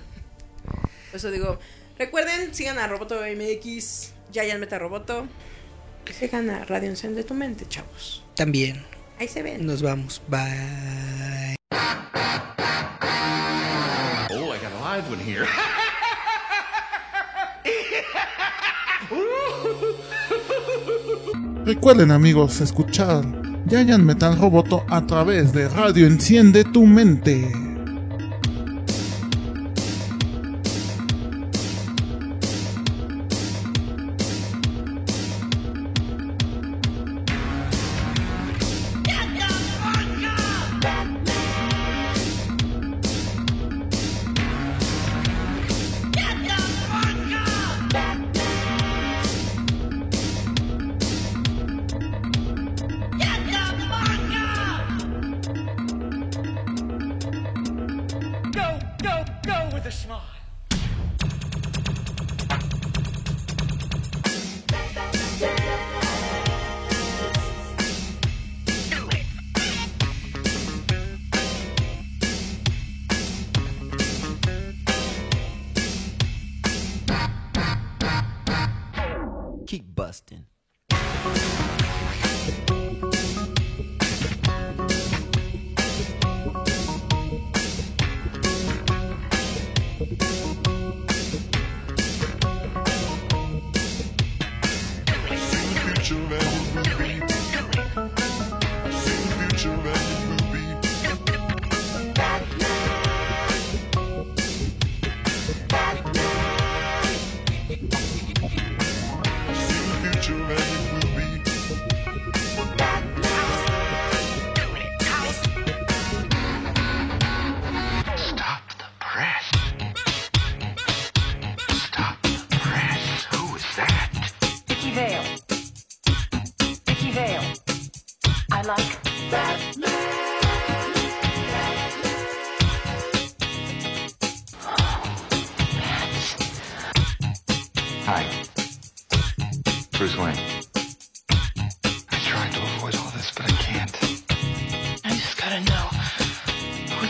eso digo, recuerden, sigan a Roboto MX, ya ya meta Roboto. Que sigan a Radio Encén de tu mente, chavos. También. Ahí se ven. Nos vamos. Bye. Oh, I got a live one here. Recuerden amigos escuchar Giant Metal Roboto a través de Radio Enciende tu Mente.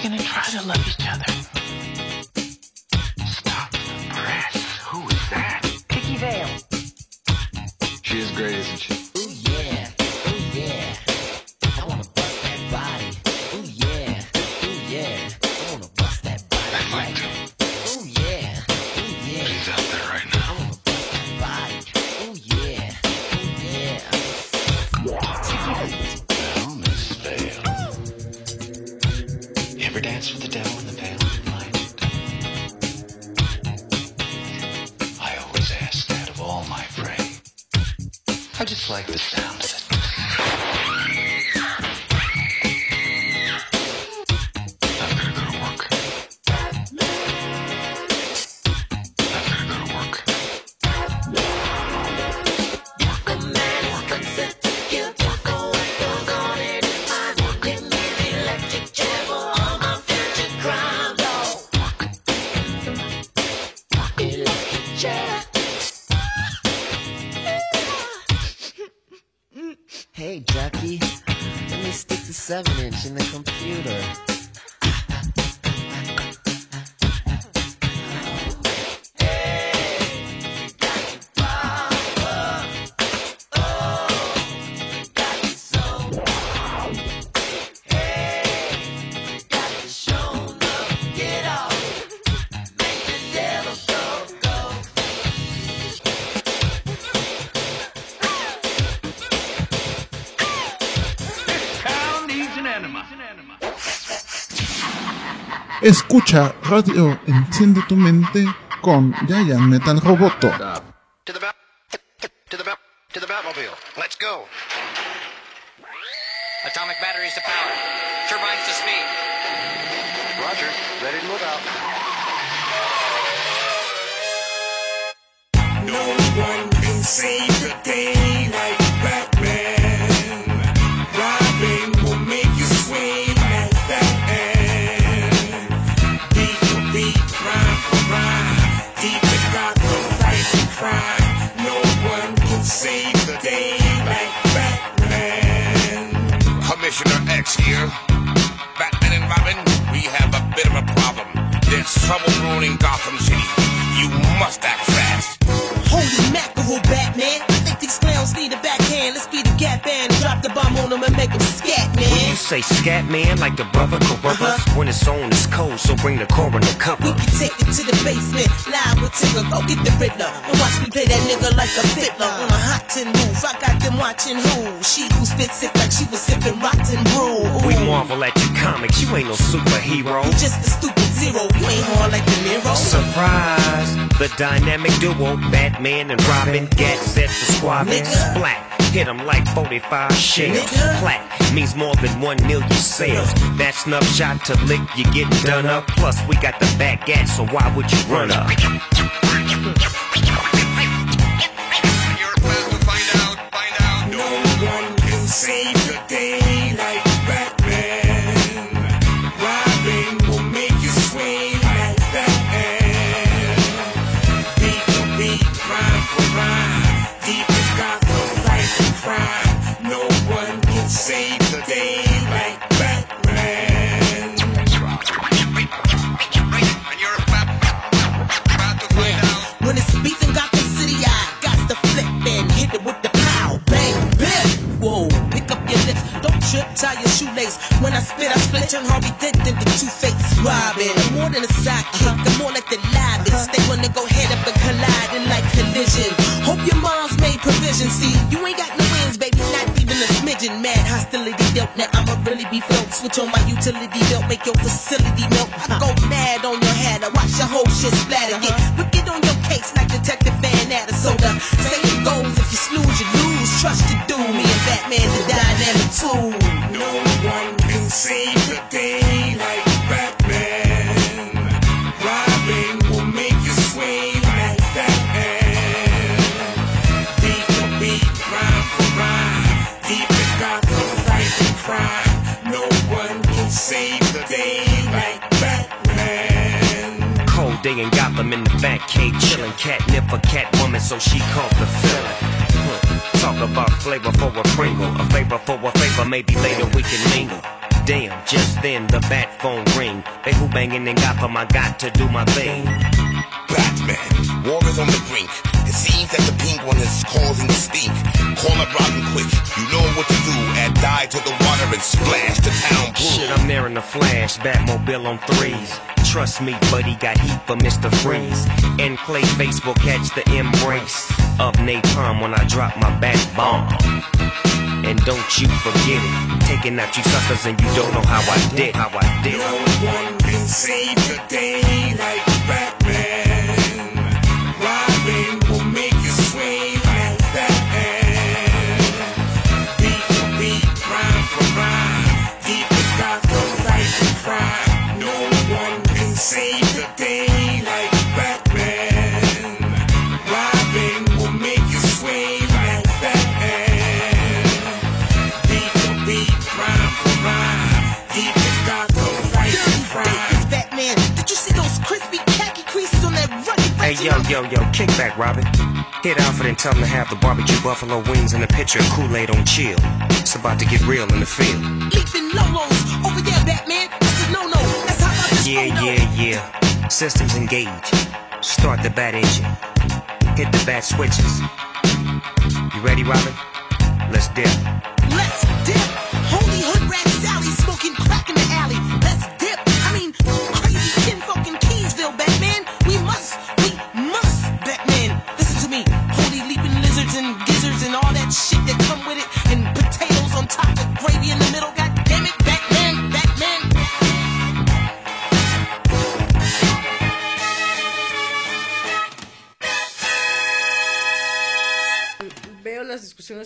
gonna try to love each other. Escucha Radio Enciende tu Mente con Giant Metal Roboto. Dynamic duo, Batman and Robin, get set to swabbing. Black hit 'em like 45 shells. Plat means more than 1 million sales. That snuff shot to lick, you gettin' done up. Plus, we got the back gas, so why would you run up? Trust me, buddy got heat for Mr. Freeze. And Clayface will catch the embrace of napalm when I drop my back bomb. And don't you forget it, taking out you suckers and you don't know how I did, how I did. No one can save the day like Kick back, Robin. Hit Alfred and tell him to have the barbecue buffalo wings and a pitcher of Kool-Aid on chill. It's about to get real in the field. Leaps and lolos. Over there, Batman. This is no-no. That's how I just Yeah, yeah, yeah. Systems engage. Start the bat engine. Hit the bat switches. You ready, Robin? Let's dip. Let's dip.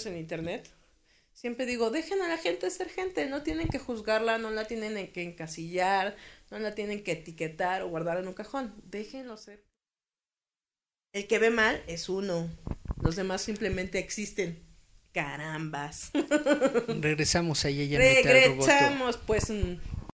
en internet, siempre digo, dejen a la gente ser gente, no tienen que juzgarla, no la tienen que encasillar, no la tienen que etiquetar o guardar en un cajón, déjenlo ser. El que ve mal es uno, los demás simplemente existen. Carambas. Regresamos a ella. Regresamos, pues. Mm.